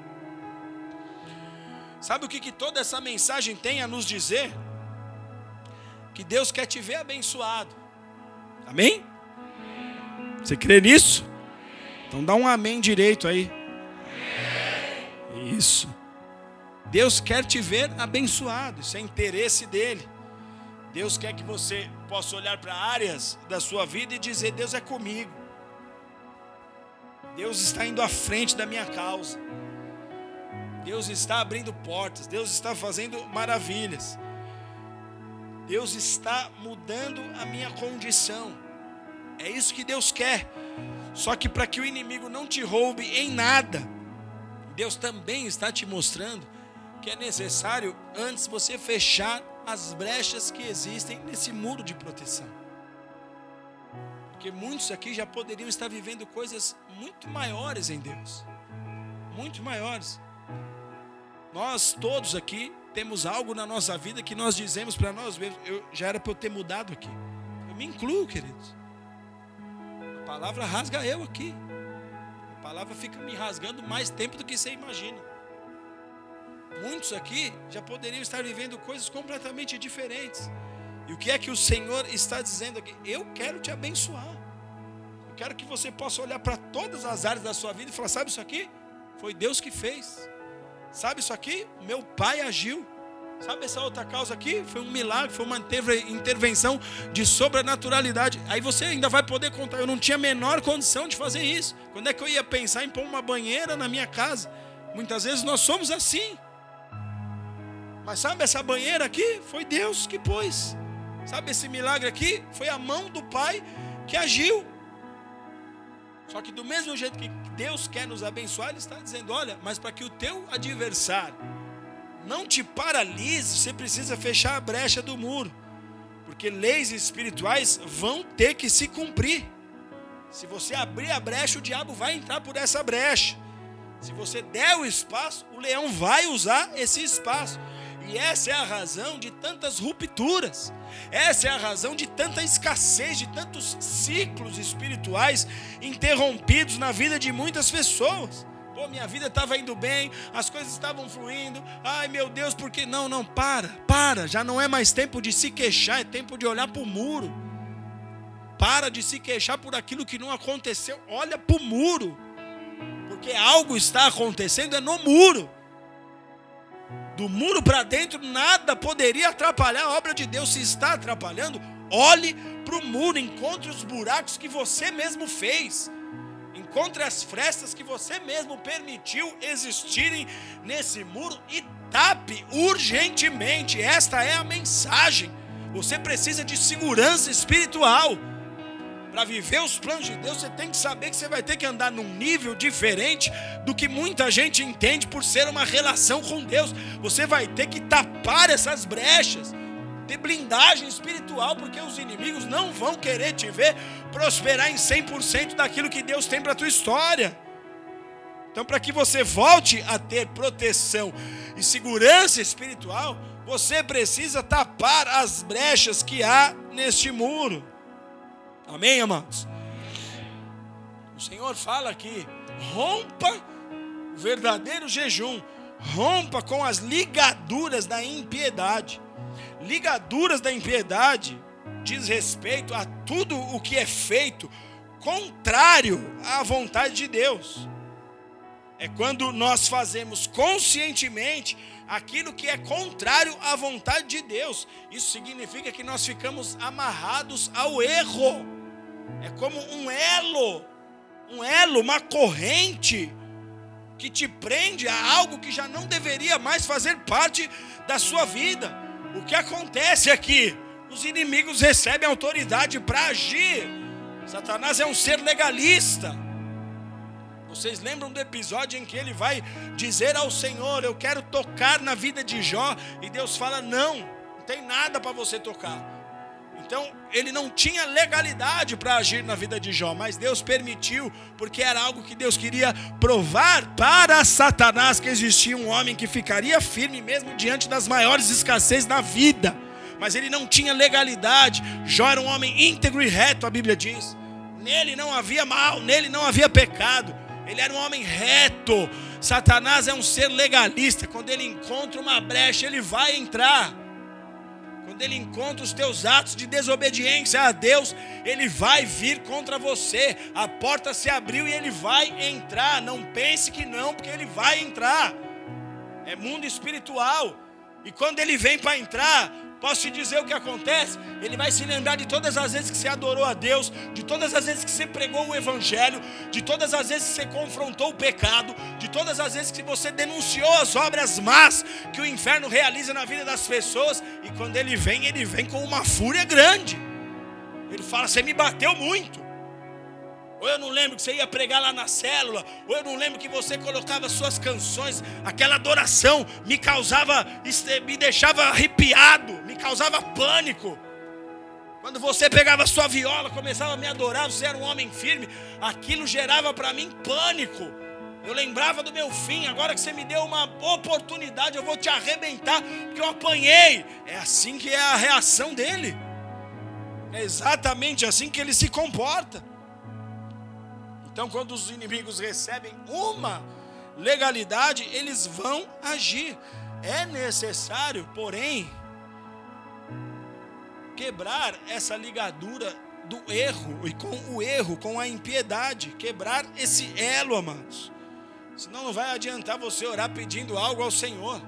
Sabe o que, que toda essa mensagem tem a nos dizer? Que Deus quer te ver abençoado. Amém? Você crê nisso? Então dá um amém direito aí. Isso. Deus quer te ver abençoado, isso é interesse dele. Deus quer que você possa olhar para áreas da sua vida e dizer: Deus é comigo. Deus está indo à frente da minha causa. Deus está abrindo portas. Deus está fazendo maravilhas. Deus está mudando a minha condição. É isso que Deus quer. Só que para que o inimigo não te roube em nada, Deus também está te mostrando que é necessário antes você fechar as brechas que existem nesse muro de proteção. Porque muitos aqui já poderiam estar vivendo coisas muito maiores em Deus. Muito maiores. Nós todos aqui temos algo na nossa vida que nós dizemos para nós mesmos, eu já era para eu ter mudado aqui. Eu me incluo, queridos. A palavra rasga eu aqui. A palavra fica me rasgando mais tempo do que você imagina. Muitos aqui já poderiam estar vivendo coisas completamente diferentes. E o que é que o Senhor está dizendo aqui? Eu quero te abençoar. Eu quero que você possa olhar para todas as áreas da sua vida e falar: sabe isso aqui? Foi Deus que fez. Sabe isso aqui? Meu pai agiu. Sabe essa outra causa aqui? Foi um milagre, foi uma intervenção de sobrenaturalidade. Aí você ainda vai poder contar. Eu não tinha a menor condição de fazer isso. Quando é que eu ia pensar em pôr uma banheira na minha casa? Muitas vezes nós somos assim. Mas sabe essa banheira aqui? Foi Deus que pôs. Sabe esse milagre aqui? Foi a mão do Pai que agiu. Só que do mesmo jeito que Deus quer nos abençoar, Ele está dizendo: olha, mas para que o teu adversário não te paralise, você precisa fechar a brecha do muro. Porque leis espirituais vão ter que se cumprir. Se você abrir a brecha, o diabo vai entrar por essa brecha. Se você der o espaço, o leão vai usar esse espaço. E essa é a razão de tantas rupturas. Essa é a razão de tanta escassez, de tantos ciclos espirituais interrompidos na vida de muitas pessoas. Minha vida estava indo bem, as coisas estavam fluindo. Ai, meu Deus, por que não? Não, para, para. Já não é mais tempo de se queixar, é tempo de olhar para o muro. Para de se queixar por aquilo que não aconteceu. Olha para o muro. Porque algo está acontecendo é no muro. Do muro para dentro, nada poderia atrapalhar a obra de Deus. Se está atrapalhando, olhe para o muro, encontre os buracos que você mesmo fez. Encontre as frestas que você mesmo permitiu existirem nesse muro e tape urgentemente. Esta é a mensagem. Você precisa de segurança espiritual. Para viver os planos de Deus, você tem que saber que você vai ter que andar num nível diferente do que muita gente entende por ser uma relação com Deus. Você vai ter que tapar essas brechas ter blindagem espiritual, porque os inimigos não vão querer te ver prosperar em 100% daquilo que Deus tem para a tua história. Então, para que você volte a ter proteção e segurança espiritual, você precisa tapar as brechas que há neste muro. Amém, amados? O Senhor fala aqui: rompa o verdadeiro jejum, rompa com as ligaduras da impiedade ligaduras da impiedade diz respeito a tudo o que é feito contrário à vontade de Deus. É quando nós fazemos conscientemente aquilo que é contrário à vontade de Deus. Isso significa que nós ficamos amarrados ao erro. É como um elo, um elo, uma corrente que te prende a algo que já não deveria mais fazer parte da sua vida. O que acontece aqui? Os inimigos recebem autoridade para agir. Satanás é um ser legalista. Vocês lembram do episódio em que ele vai dizer ao Senhor: Eu quero tocar na vida de Jó, e Deus fala: Não, não tem nada para você tocar. Então, ele não tinha legalidade para agir na vida de Jó, mas Deus permitiu, porque era algo que Deus queria provar para Satanás que existia um homem que ficaria firme mesmo diante das maiores escassez na vida. Mas ele não tinha legalidade. Jó era um homem íntegro e reto, a Bíblia diz. Nele não havia mal, nele não havia pecado. Ele era um homem reto. Satanás é um ser legalista. Quando ele encontra uma brecha, ele vai entrar quando ele encontra os teus atos de desobediência a Deus, ele vai vir contra você. A porta se abriu e ele vai entrar. Não pense que não, porque ele vai entrar. É mundo espiritual. E quando ele vem para entrar, Posso te dizer o que acontece? Ele vai se lembrar de todas as vezes que você adorou a Deus, de todas as vezes que você pregou o Evangelho, de todas as vezes que você confrontou o pecado, de todas as vezes que você denunciou as obras más que o inferno realiza na vida das pessoas. E quando ele vem, ele vem com uma fúria grande. Ele fala: Você me bateu muito ou eu não lembro que você ia pregar lá na célula, ou eu não lembro que você colocava suas canções, aquela adoração me causava, me deixava arrepiado, me causava pânico. Quando você pegava sua viola, começava a me adorar, você era um homem firme, aquilo gerava para mim pânico. Eu lembrava do meu fim, agora que você me deu uma oportunidade, eu vou te arrebentar, porque eu apanhei. É assim que é a reação dele. É exatamente assim que ele se comporta. Então, quando os inimigos recebem uma legalidade, eles vão agir. É necessário, porém, quebrar essa ligadura do erro e com o erro, com a impiedade, quebrar esse elo, amados. Senão não vai adiantar você orar pedindo algo ao Senhor.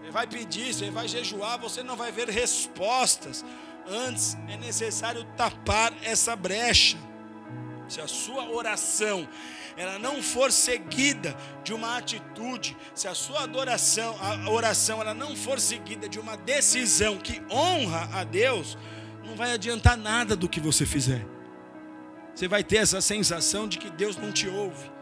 Você vai pedir, você vai jejuar, você não vai ver respostas. Antes é necessário tapar essa brecha se a sua oração ela não for seguida de uma atitude, se a sua adoração, a oração ela não for seguida de uma decisão que honra a Deus, não vai adiantar nada do que você fizer. Você vai ter essa sensação de que Deus não te ouve.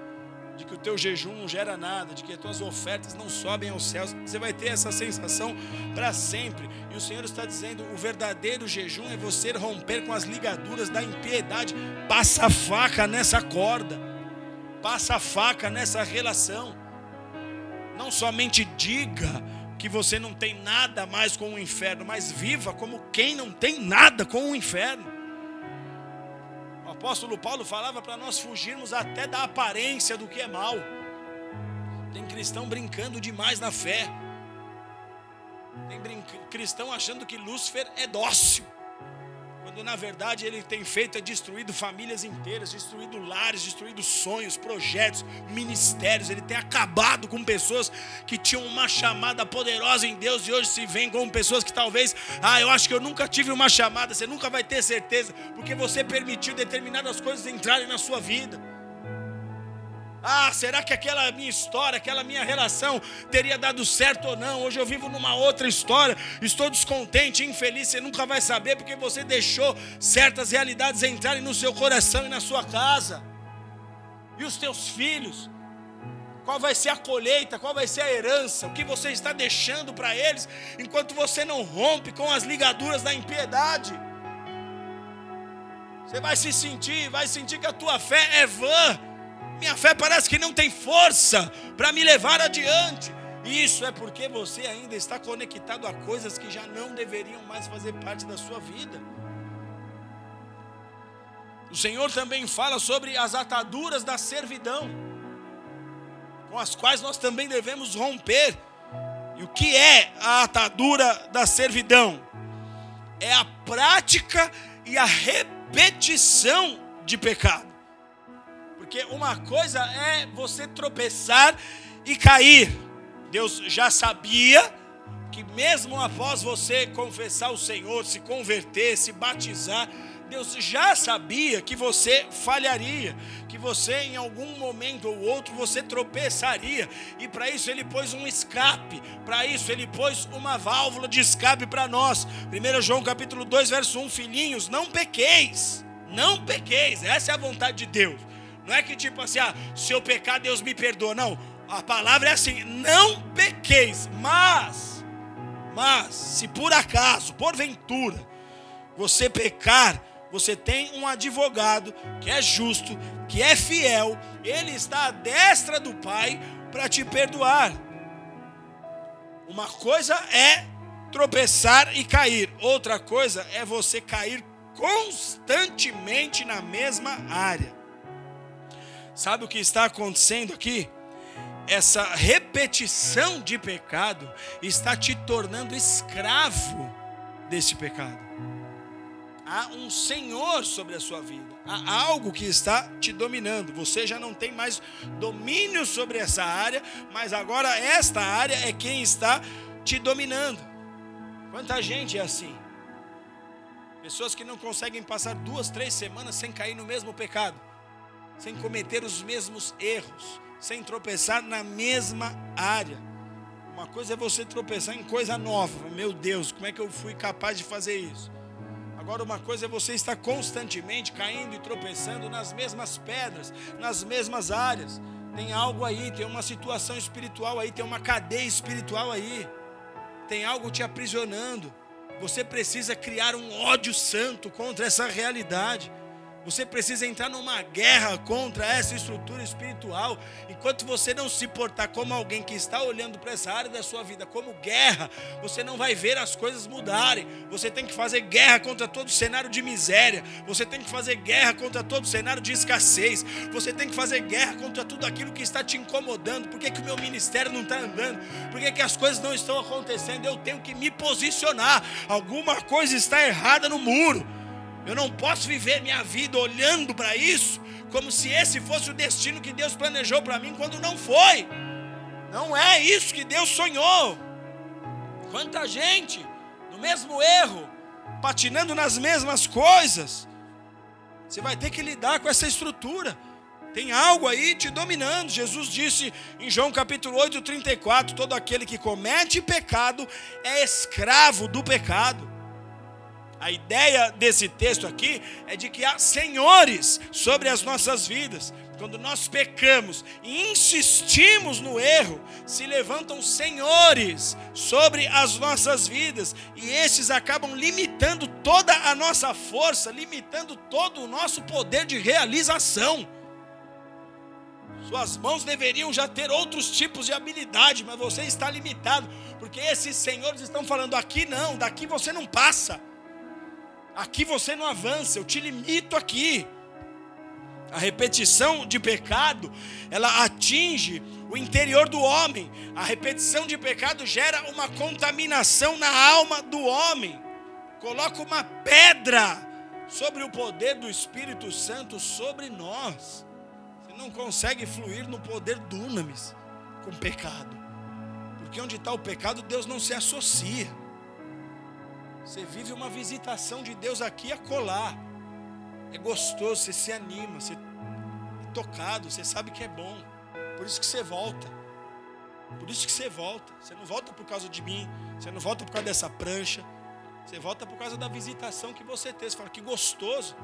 De que o teu jejum não gera nada, de que as tuas ofertas não sobem aos céus. Você vai ter essa sensação para sempre. E o Senhor está dizendo: o verdadeiro jejum é você romper com as ligaduras da impiedade. Passa a faca nessa corda, passa a faca nessa relação. Não somente diga que você não tem nada mais com o inferno, mas viva como quem não tem nada com o inferno apóstolo Paulo falava para nós fugirmos até da aparência do que é mal. Tem cristão brincando demais na fé. Tem cristão achando que Lúcifer é dócil quando na verdade ele tem feito é destruído famílias inteiras, destruído lares, destruído sonhos, projetos, ministérios. Ele tem acabado com pessoas que tinham uma chamada poderosa em Deus e hoje se vêem como pessoas que talvez, ah, eu acho que eu nunca tive uma chamada. Você nunca vai ter certeza, porque você permitiu determinadas coisas entrarem na sua vida. Ah, será que aquela minha história, aquela minha relação teria dado certo ou não? Hoje eu vivo numa outra história, estou descontente, infeliz. Você nunca vai saber porque você deixou certas realidades entrarem no seu coração e na sua casa. E os teus filhos? Qual vai ser a colheita? Qual vai ser a herança? O que você está deixando para eles enquanto você não rompe com as ligaduras da impiedade? Você vai se sentir, vai sentir que a tua fé é vã minha fé parece que não tem força para me levar adiante. Isso é porque você ainda está conectado a coisas que já não deveriam mais fazer parte da sua vida. O Senhor também fala sobre as ataduras da servidão, com as quais nós também devemos romper. E o que é a atadura da servidão? É a prática e a repetição de pecado. Porque uma coisa é você tropeçar e cair. Deus já sabia que mesmo após você confessar o Senhor, se converter, se batizar, Deus já sabia que você falharia, que você em algum momento ou outro você tropeçaria, e para isso ele pôs um escape, para isso ele pôs uma válvula de escape para nós. 1 João capítulo 2, verso 1, filhinhos, não pequeis, não pequeis, essa é a vontade de Deus. Não é que tipo assim, ah, se eu pecar, Deus me perdoa. Não. A palavra é assim: não pequeis, mas, mas, se por acaso, porventura, você pecar, você tem um advogado que é justo, que é fiel, ele está à destra do Pai para te perdoar. Uma coisa é tropeçar e cair, outra coisa é você cair constantemente na mesma área. Sabe o que está acontecendo aqui? Essa repetição de pecado está te tornando escravo desse pecado. Há um senhor sobre a sua vida. Há algo que está te dominando. Você já não tem mais domínio sobre essa área, mas agora esta área é quem está te dominando. Quanta gente é assim? Pessoas que não conseguem passar duas, três semanas sem cair no mesmo pecado sem cometer os mesmos erros, sem tropeçar na mesma área. Uma coisa é você tropeçar em coisa nova. Meu Deus, como é que eu fui capaz de fazer isso? Agora, uma coisa é você estar constantemente caindo e tropeçando nas mesmas pedras, nas mesmas áreas. Tem algo aí, tem uma situação espiritual aí, tem uma cadeia espiritual aí. Tem algo te aprisionando. Você precisa criar um ódio santo contra essa realidade. Você precisa entrar numa guerra contra essa estrutura espiritual. Enquanto você não se portar como alguém que está olhando para essa área da sua vida como guerra, você não vai ver as coisas mudarem. Você tem que fazer guerra contra todo cenário de miséria. Você tem que fazer guerra contra todo cenário de escassez. Você tem que fazer guerra contra tudo aquilo que está te incomodando. Por que, que o meu ministério não está andando? Por que, que as coisas não estão acontecendo? Eu tenho que me posicionar. Alguma coisa está errada no muro. Eu não posso viver minha vida olhando para isso como se esse fosse o destino que Deus planejou para mim, quando não foi. Não é isso que Deus sonhou. Quanta gente no mesmo erro, patinando nas mesmas coisas. Você vai ter que lidar com essa estrutura. Tem algo aí te dominando. Jesus disse em João capítulo 8, 34: todo aquele que comete pecado é escravo do pecado. A ideia desse texto aqui é de que há senhores sobre as nossas vidas. Quando nós pecamos e insistimos no erro, se levantam senhores sobre as nossas vidas, e esses acabam limitando toda a nossa força, limitando todo o nosso poder de realização. Suas mãos deveriam já ter outros tipos de habilidade, mas você está limitado, porque esses senhores estão falando aqui não, daqui você não passa. Aqui você não avança, eu te limito aqui. A repetição de pecado, ela atinge o interior do homem. A repetição de pecado gera uma contaminação na alma do homem. Coloca uma pedra sobre o poder do Espírito Santo sobre nós. Você não consegue fluir no poder dunamis com pecado. Porque onde está o pecado, Deus não se associa. Você vive uma visitação de Deus aqui a colar. É gostoso, você se anima, você é tocado, você sabe que é bom. Por isso que você volta. Por isso que você volta. Você não volta por causa de mim, você não volta por causa dessa prancha. Você volta por causa da visitação que você teve. Você fala que gostoso.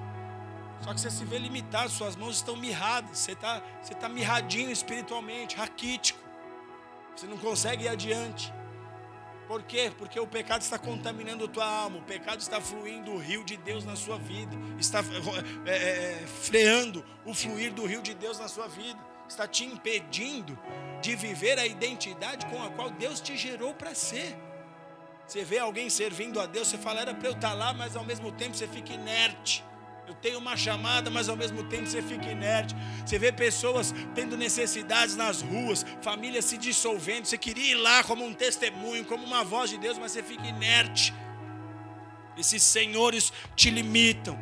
Só que você se vê limitado, suas mãos estão mirradas. Você está você tá mirradinho espiritualmente, raquítico. Você não consegue ir adiante. Por quê? Porque o pecado está contaminando a tua alma, o pecado está fluindo o rio de Deus na sua vida, está é, é, freando o fluir do rio de Deus na sua vida, está te impedindo de viver a identidade com a qual Deus te gerou para ser. Você vê alguém servindo a Deus, você fala, era para eu estar lá, mas ao mesmo tempo você fica inerte. Eu tenho uma chamada, mas ao mesmo tempo você fica inerte. Você vê pessoas tendo necessidades nas ruas, famílias se dissolvendo. Você queria ir lá como um testemunho, como uma voz de Deus, mas você fica inerte. Esses senhores te limitam.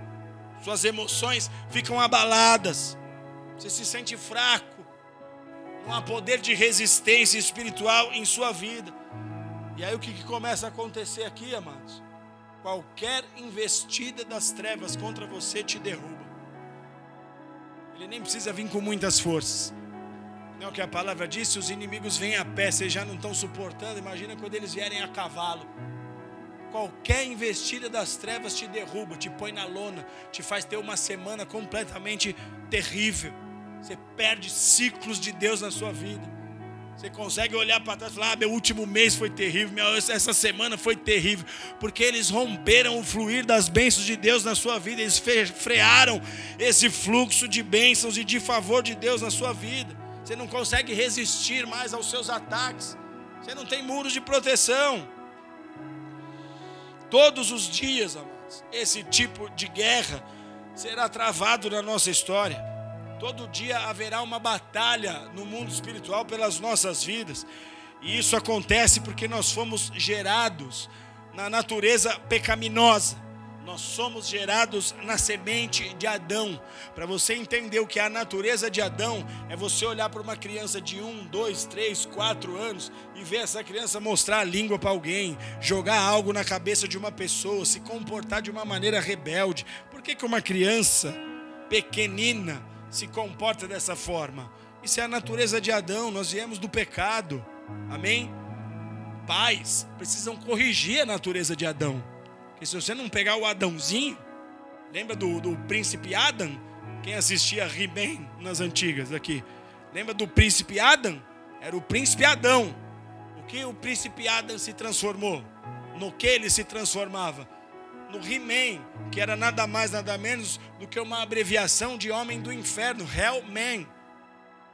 Suas emoções ficam abaladas. Você se sente fraco. Não há poder de resistência espiritual em sua vida. E aí o que, que começa a acontecer aqui, amados? Qualquer investida das trevas contra você te derruba. Ele nem precisa vir com muitas forças. Não é o que a palavra diz: se os inimigos vêm a pé, vocês já não estão suportando. Imagina quando eles vierem a cavalo. Qualquer investida das trevas te derruba, te põe na lona, te faz ter uma semana completamente terrível. Você perde ciclos de Deus na sua vida. Você consegue olhar para trás e falar: ah, meu último mês foi terrível, minha, essa semana foi terrível, porque eles romperam o fluir das bênçãos de Deus na sua vida, eles frearam esse fluxo de bênçãos e de favor de Deus na sua vida. Você não consegue resistir mais aos seus ataques, você não tem muros de proteção. Todos os dias, amados, esse tipo de guerra será travado na nossa história. Todo dia haverá uma batalha no mundo espiritual pelas nossas vidas. E isso acontece porque nós fomos gerados na natureza pecaminosa. Nós somos gerados na semente de Adão. Para você entender o que é a natureza de Adão, é você olhar para uma criança de um, dois, três, quatro anos e ver essa criança mostrar a língua para alguém, jogar algo na cabeça de uma pessoa, se comportar de uma maneira rebelde. Por que, que uma criança pequenina se comporta dessa forma. Isso é a natureza de Adão, nós viemos do pecado. Amém? Pais precisam corrigir a natureza de Adão. Porque se você não pegar o Adãozinho, lembra do, do príncipe Adam? Quem assistia He-Man nas antigas aqui? Lembra do príncipe Adam? Era o príncipe Adão. O que o príncipe Adam se transformou? No que ele se transformava? No He-Man, que era nada mais, nada menos do que uma abreviação de homem do inferno, Hellman.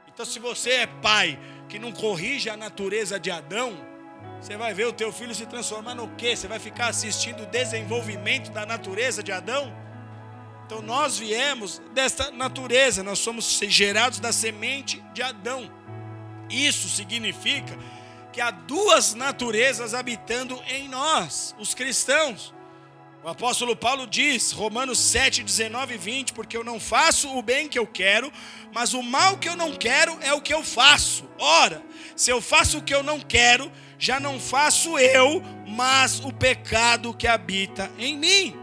Então, se você é pai que não corrige a natureza de Adão, você vai ver o teu filho se transformar no quê? Você vai ficar assistindo o desenvolvimento da natureza de Adão? Então, nós viemos desta natureza, nós somos gerados da semente de Adão. Isso significa que há duas naturezas habitando em nós, os cristãos. O apóstolo Paulo diz, Romanos 7, 19 e 20, porque eu não faço o bem que eu quero, mas o mal que eu não quero é o que eu faço. Ora, se eu faço o que eu não quero, já não faço eu, mas o pecado que habita em mim.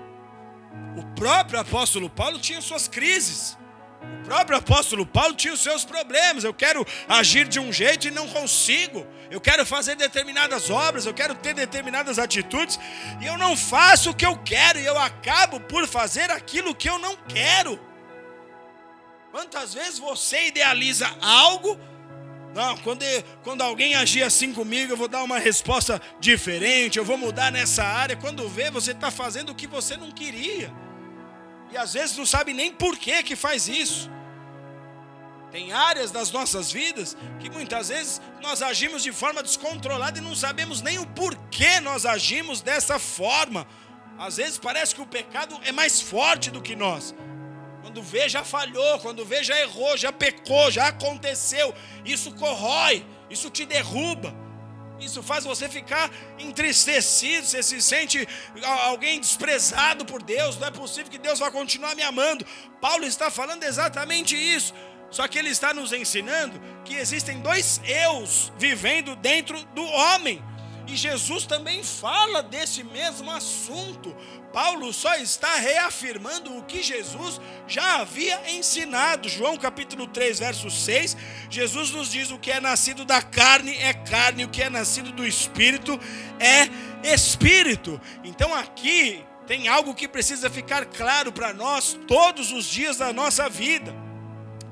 O próprio apóstolo Paulo tinha suas crises. O próprio apóstolo Paulo tinha os seus problemas. Eu quero agir de um jeito e não consigo. Eu quero fazer determinadas obras, eu quero ter determinadas atitudes e eu não faço o que eu quero e eu acabo por fazer aquilo que eu não quero. Quantas vezes você idealiza algo não, quando, quando alguém agir assim comigo, eu vou dar uma resposta diferente, eu vou mudar nessa área. Quando vê, você está fazendo o que você não queria. E às vezes não sabe nem por que, que faz isso. Tem áreas das nossas vidas que muitas vezes nós agimos de forma descontrolada e não sabemos nem o porquê nós agimos dessa forma. Às vezes parece que o pecado é mais forte do que nós. Quando vê, já falhou. Quando vê, já errou, já pecou, já aconteceu. Isso corrói, isso te derruba. Isso faz você ficar entristecido. Você se sente alguém desprezado por Deus. Não é possível que Deus vá continuar me amando. Paulo está falando exatamente isso. Só que ele está nos ensinando que existem dois eus vivendo dentro do homem. E Jesus também fala desse mesmo assunto. Paulo só está reafirmando o que Jesus já havia ensinado. João capítulo 3, verso 6, Jesus nos diz: o que é nascido da carne é carne, o que é nascido do espírito é espírito. Então aqui tem algo que precisa ficar claro para nós todos os dias da nossa vida.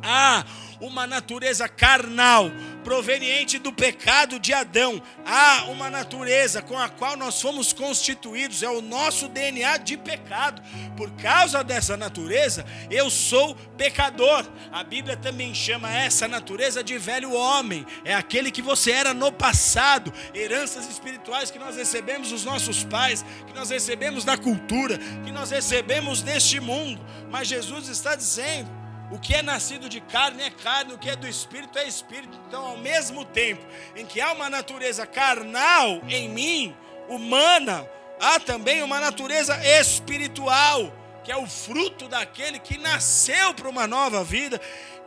Ah, uma natureza carnal, proveniente do pecado de Adão. Há uma natureza com a qual nós fomos constituídos, é o nosso DNA de pecado. Por causa dessa natureza, eu sou pecador. A Bíblia também chama essa natureza de velho homem. É aquele que você era no passado, heranças espirituais que nós recebemos dos nossos pais, que nós recebemos da cultura, que nós recebemos deste mundo. Mas Jesus está dizendo: o que é nascido de carne é carne, o que é do espírito é espírito. Então, ao mesmo tempo em que há uma natureza carnal em mim, humana, há também uma natureza espiritual, que é o fruto daquele que nasceu para uma nova vida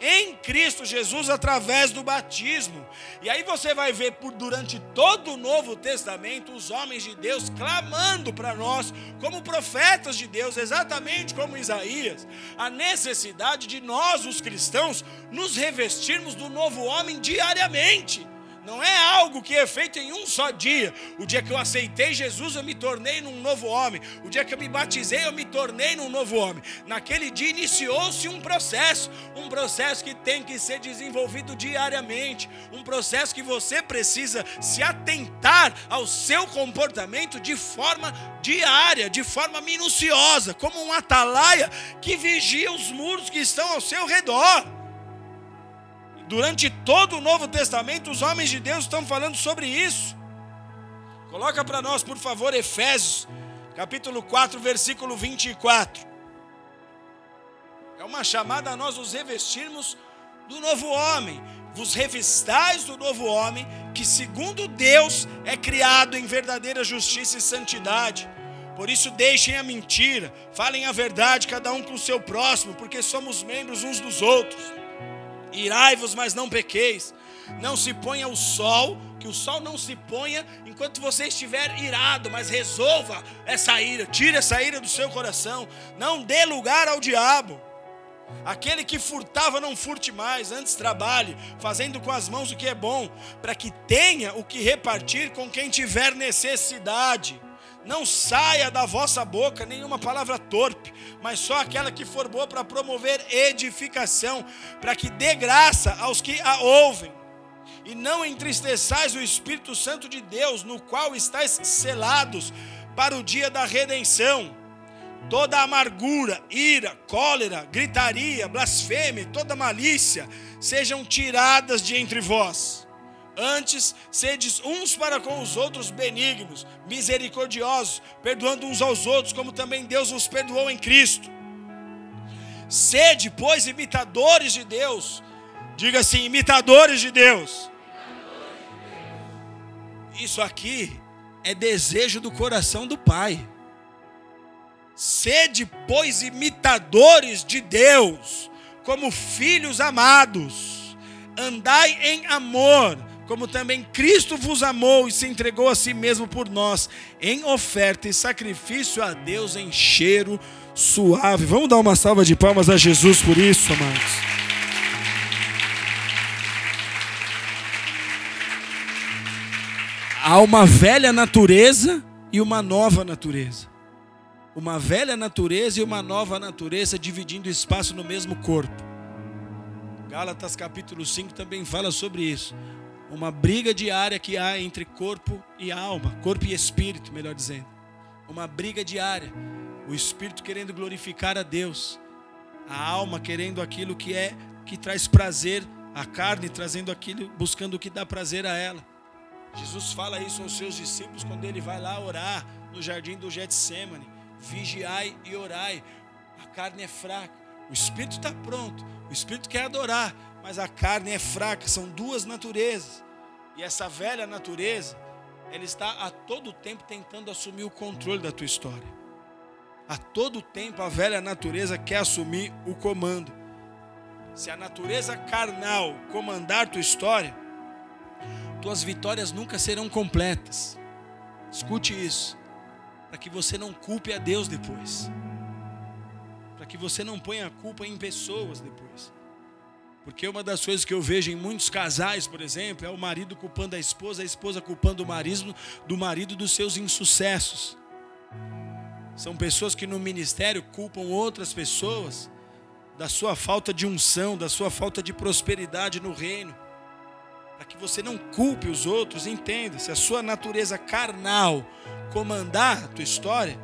em Cristo Jesus através do batismo. E aí você vai ver por durante todo o Novo Testamento os homens de Deus clamando para nós como profetas de Deus, exatamente como Isaías, a necessidade de nós os cristãos nos revestirmos do novo homem diariamente. Não é algo que é feito em um só dia. O dia que eu aceitei Jesus, eu me tornei num novo homem. O dia que eu me batizei, eu me tornei num novo homem. Naquele dia iniciou-se um processo, um processo que tem que ser desenvolvido diariamente, um processo que você precisa se atentar ao seu comportamento de forma diária, de forma minuciosa, como um atalaia que vigia os muros que estão ao seu redor. Durante todo o Novo Testamento, os homens de Deus estão falando sobre isso. Coloca para nós, por favor, Efésios, capítulo 4, versículo 24. É uma chamada a nós nos revestirmos do novo homem. Vos revistais do novo homem, que segundo Deus é criado em verdadeira justiça e santidade. Por isso deixem a mentira, falem a verdade, cada um com o seu próximo, porque somos membros uns dos outros. Irai-vos, mas não pequeis. Não se ponha o sol, que o sol não se ponha enquanto você estiver irado, mas resolva essa ira, tire essa ira do seu coração. Não dê lugar ao diabo. Aquele que furtava, não furte mais, antes trabalhe, fazendo com as mãos o que é bom, para que tenha o que repartir com quem tiver necessidade. Não saia da vossa boca nenhuma palavra torpe, mas só aquela que for boa para promover edificação, para que dê graça aos que a ouvem. E não entristeçais o Espírito Santo de Deus, no qual estáis selados para o dia da redenção. Toda amargura, ira, cólera, gritaria, blasfêmia, toda malícia sejam tiradas de entre vós Antes, sedes uns para com os outros benignos, misericordiosos, perdoando uns aos outros, como também Deus os perdoou em Cristo. Sede, pois, imitadores de Deus. Diga assim: imitadores de Deus. Isso aqui é desejo do coração do Pai. Sede, pois, imitadores de Deus, como filhos amados. Andai em amor como também Cristo vos amou e se entregou a si mesmo por nós, em oferta e sacrifício a Deus em cheiro suave. Vamos dar uma salva de palmas a Jesus por isso, amados. Há uma velha natureza e uma nova natureza. Uma velha natureza e uma nova natureza dividindo espaço no mesmo corpo. Gálatas capítulo 5 também fala sobre isso. Uma briga diária que há entre corpo e alma, corpo e espírito, melhor dizendo. Uma briga diária. O espírito querendo glorificar a Deus, a alma querendo aquilo que é que traz prazer, a carne trazendo aquilo, buscando o que dá prazer a ela. Jesus fala isso aos seus discípulos quando ele vai lá orar no jardim do Getsemane. Vigiai e orai. A carne é fraca, o espírito está pronto, o espírito quer adorar, mas a carne é fraca, são duas naturezas. E essa velha natureza, ela está a todo tempo tentando assumir o controle da tua história. A todo tempo a velha natureza quer assumir o comando. Se a natureza carnal comandar tua história, tuas vitórias nunca serão completas. Escute isso, para que você não culpe a Deus depois, para que você não ponha a culpa em pessoas depois. Porque uma das coisas que eu vejo em muitos casais, por exemplo, é o marido culpando a esposa, a esposa culpando o marido, do marido dos seus insucessos. São pessoas que no ministério culpam outras pessoas da sua falta de unção, da sua falta de prosperidade no reino para que você não culpe os outros, entenda, se a sua natureza carnal comandar a tua história,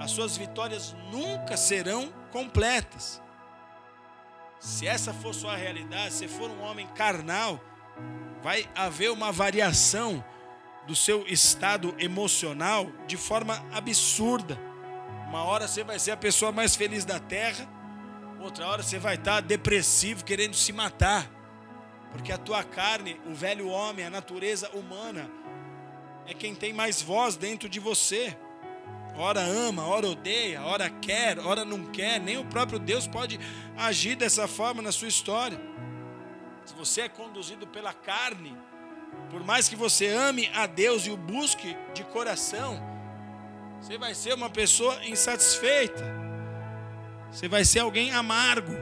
as suas vitórias nunca serão completas. Se essa for sua realidade, se for um homem carnal, vai haver uma variação do seu estado emocional de forma absurda. Uma hora você vai ser a pessoa mais feliz da terra, outra hora você vai estar depressivo, querendo se matar. Porque a tua carne, o velho homem, a natureza humana, é quem tem mais voz dentro de você. Ora ama, ora odeia, ora quer, ora não quer. Nem o próprio Deus pode agir dessa forma na sua história. Se você é conduzido pela carne, por mais que você ame a Deus e o busque de coração, você vai ser uma pessoa insatisfeita. Você vai ser alguém amargo.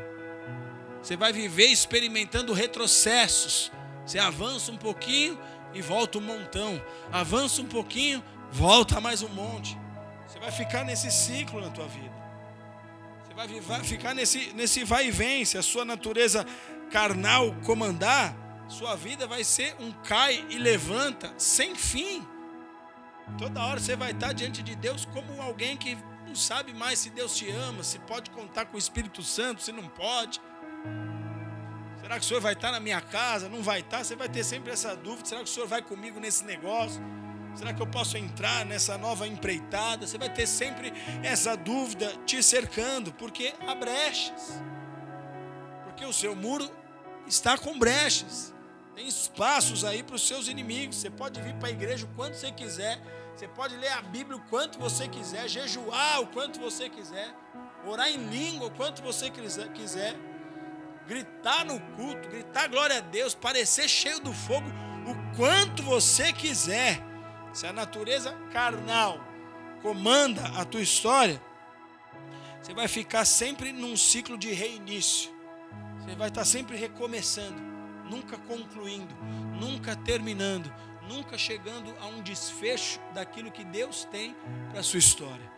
Você vai viver experimentando retrocessos. Você avança um pouquinho e volta um montão. Avança um pouquinho, volta mais um monte. Vai ficar nesse ciclo na tua vida. Você vai ficar nesse, nesse vai e vem. Se a sua natureza carnal comandar, sua vida vai ser um cai e levanta sem fim. Toda hora você vai estar diante de Deus como alguém que não sabe mais se Deus te ama, se pode contar com o Espírito Santo, se não pode. Será que o senhor vai estar na minha casa? Não vai estar? Você vai ter sempre essa dúvida. Será que o senhor vai comigo nesse negócio? Será que eu posso entrar nessa nova empreitada? Você vai ter sempre essa dúvida te cercando, porque há brechas. Porque o seu muro está com brechas. Tem espaços aí para os seus inimigos. Você pode vir para a igreja o quanto você quiser. Você pode ler a Bíblia o quanto você quiser. Jejuar o quanto você quiser. Orar em língua o quanto você quiser gritar no culto, gritar glória a Deus, parecer cheio do fogo, o quanto você quiser. Se a natureza carnal comanda a tua história, você vai ficar sempre num ciclo de reinício. Você vai estar sempre recomeçando, nunca concluindo, nunca terminando, nunca chegando a um desfecho daquilo que Deus tem para a sua história.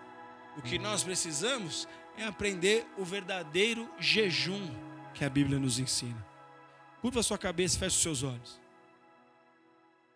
O que nós precisamos é aprender o verdadeiro jejum que a Bíblia nos ensina. Curva sua cabeça e feche os seus olhos.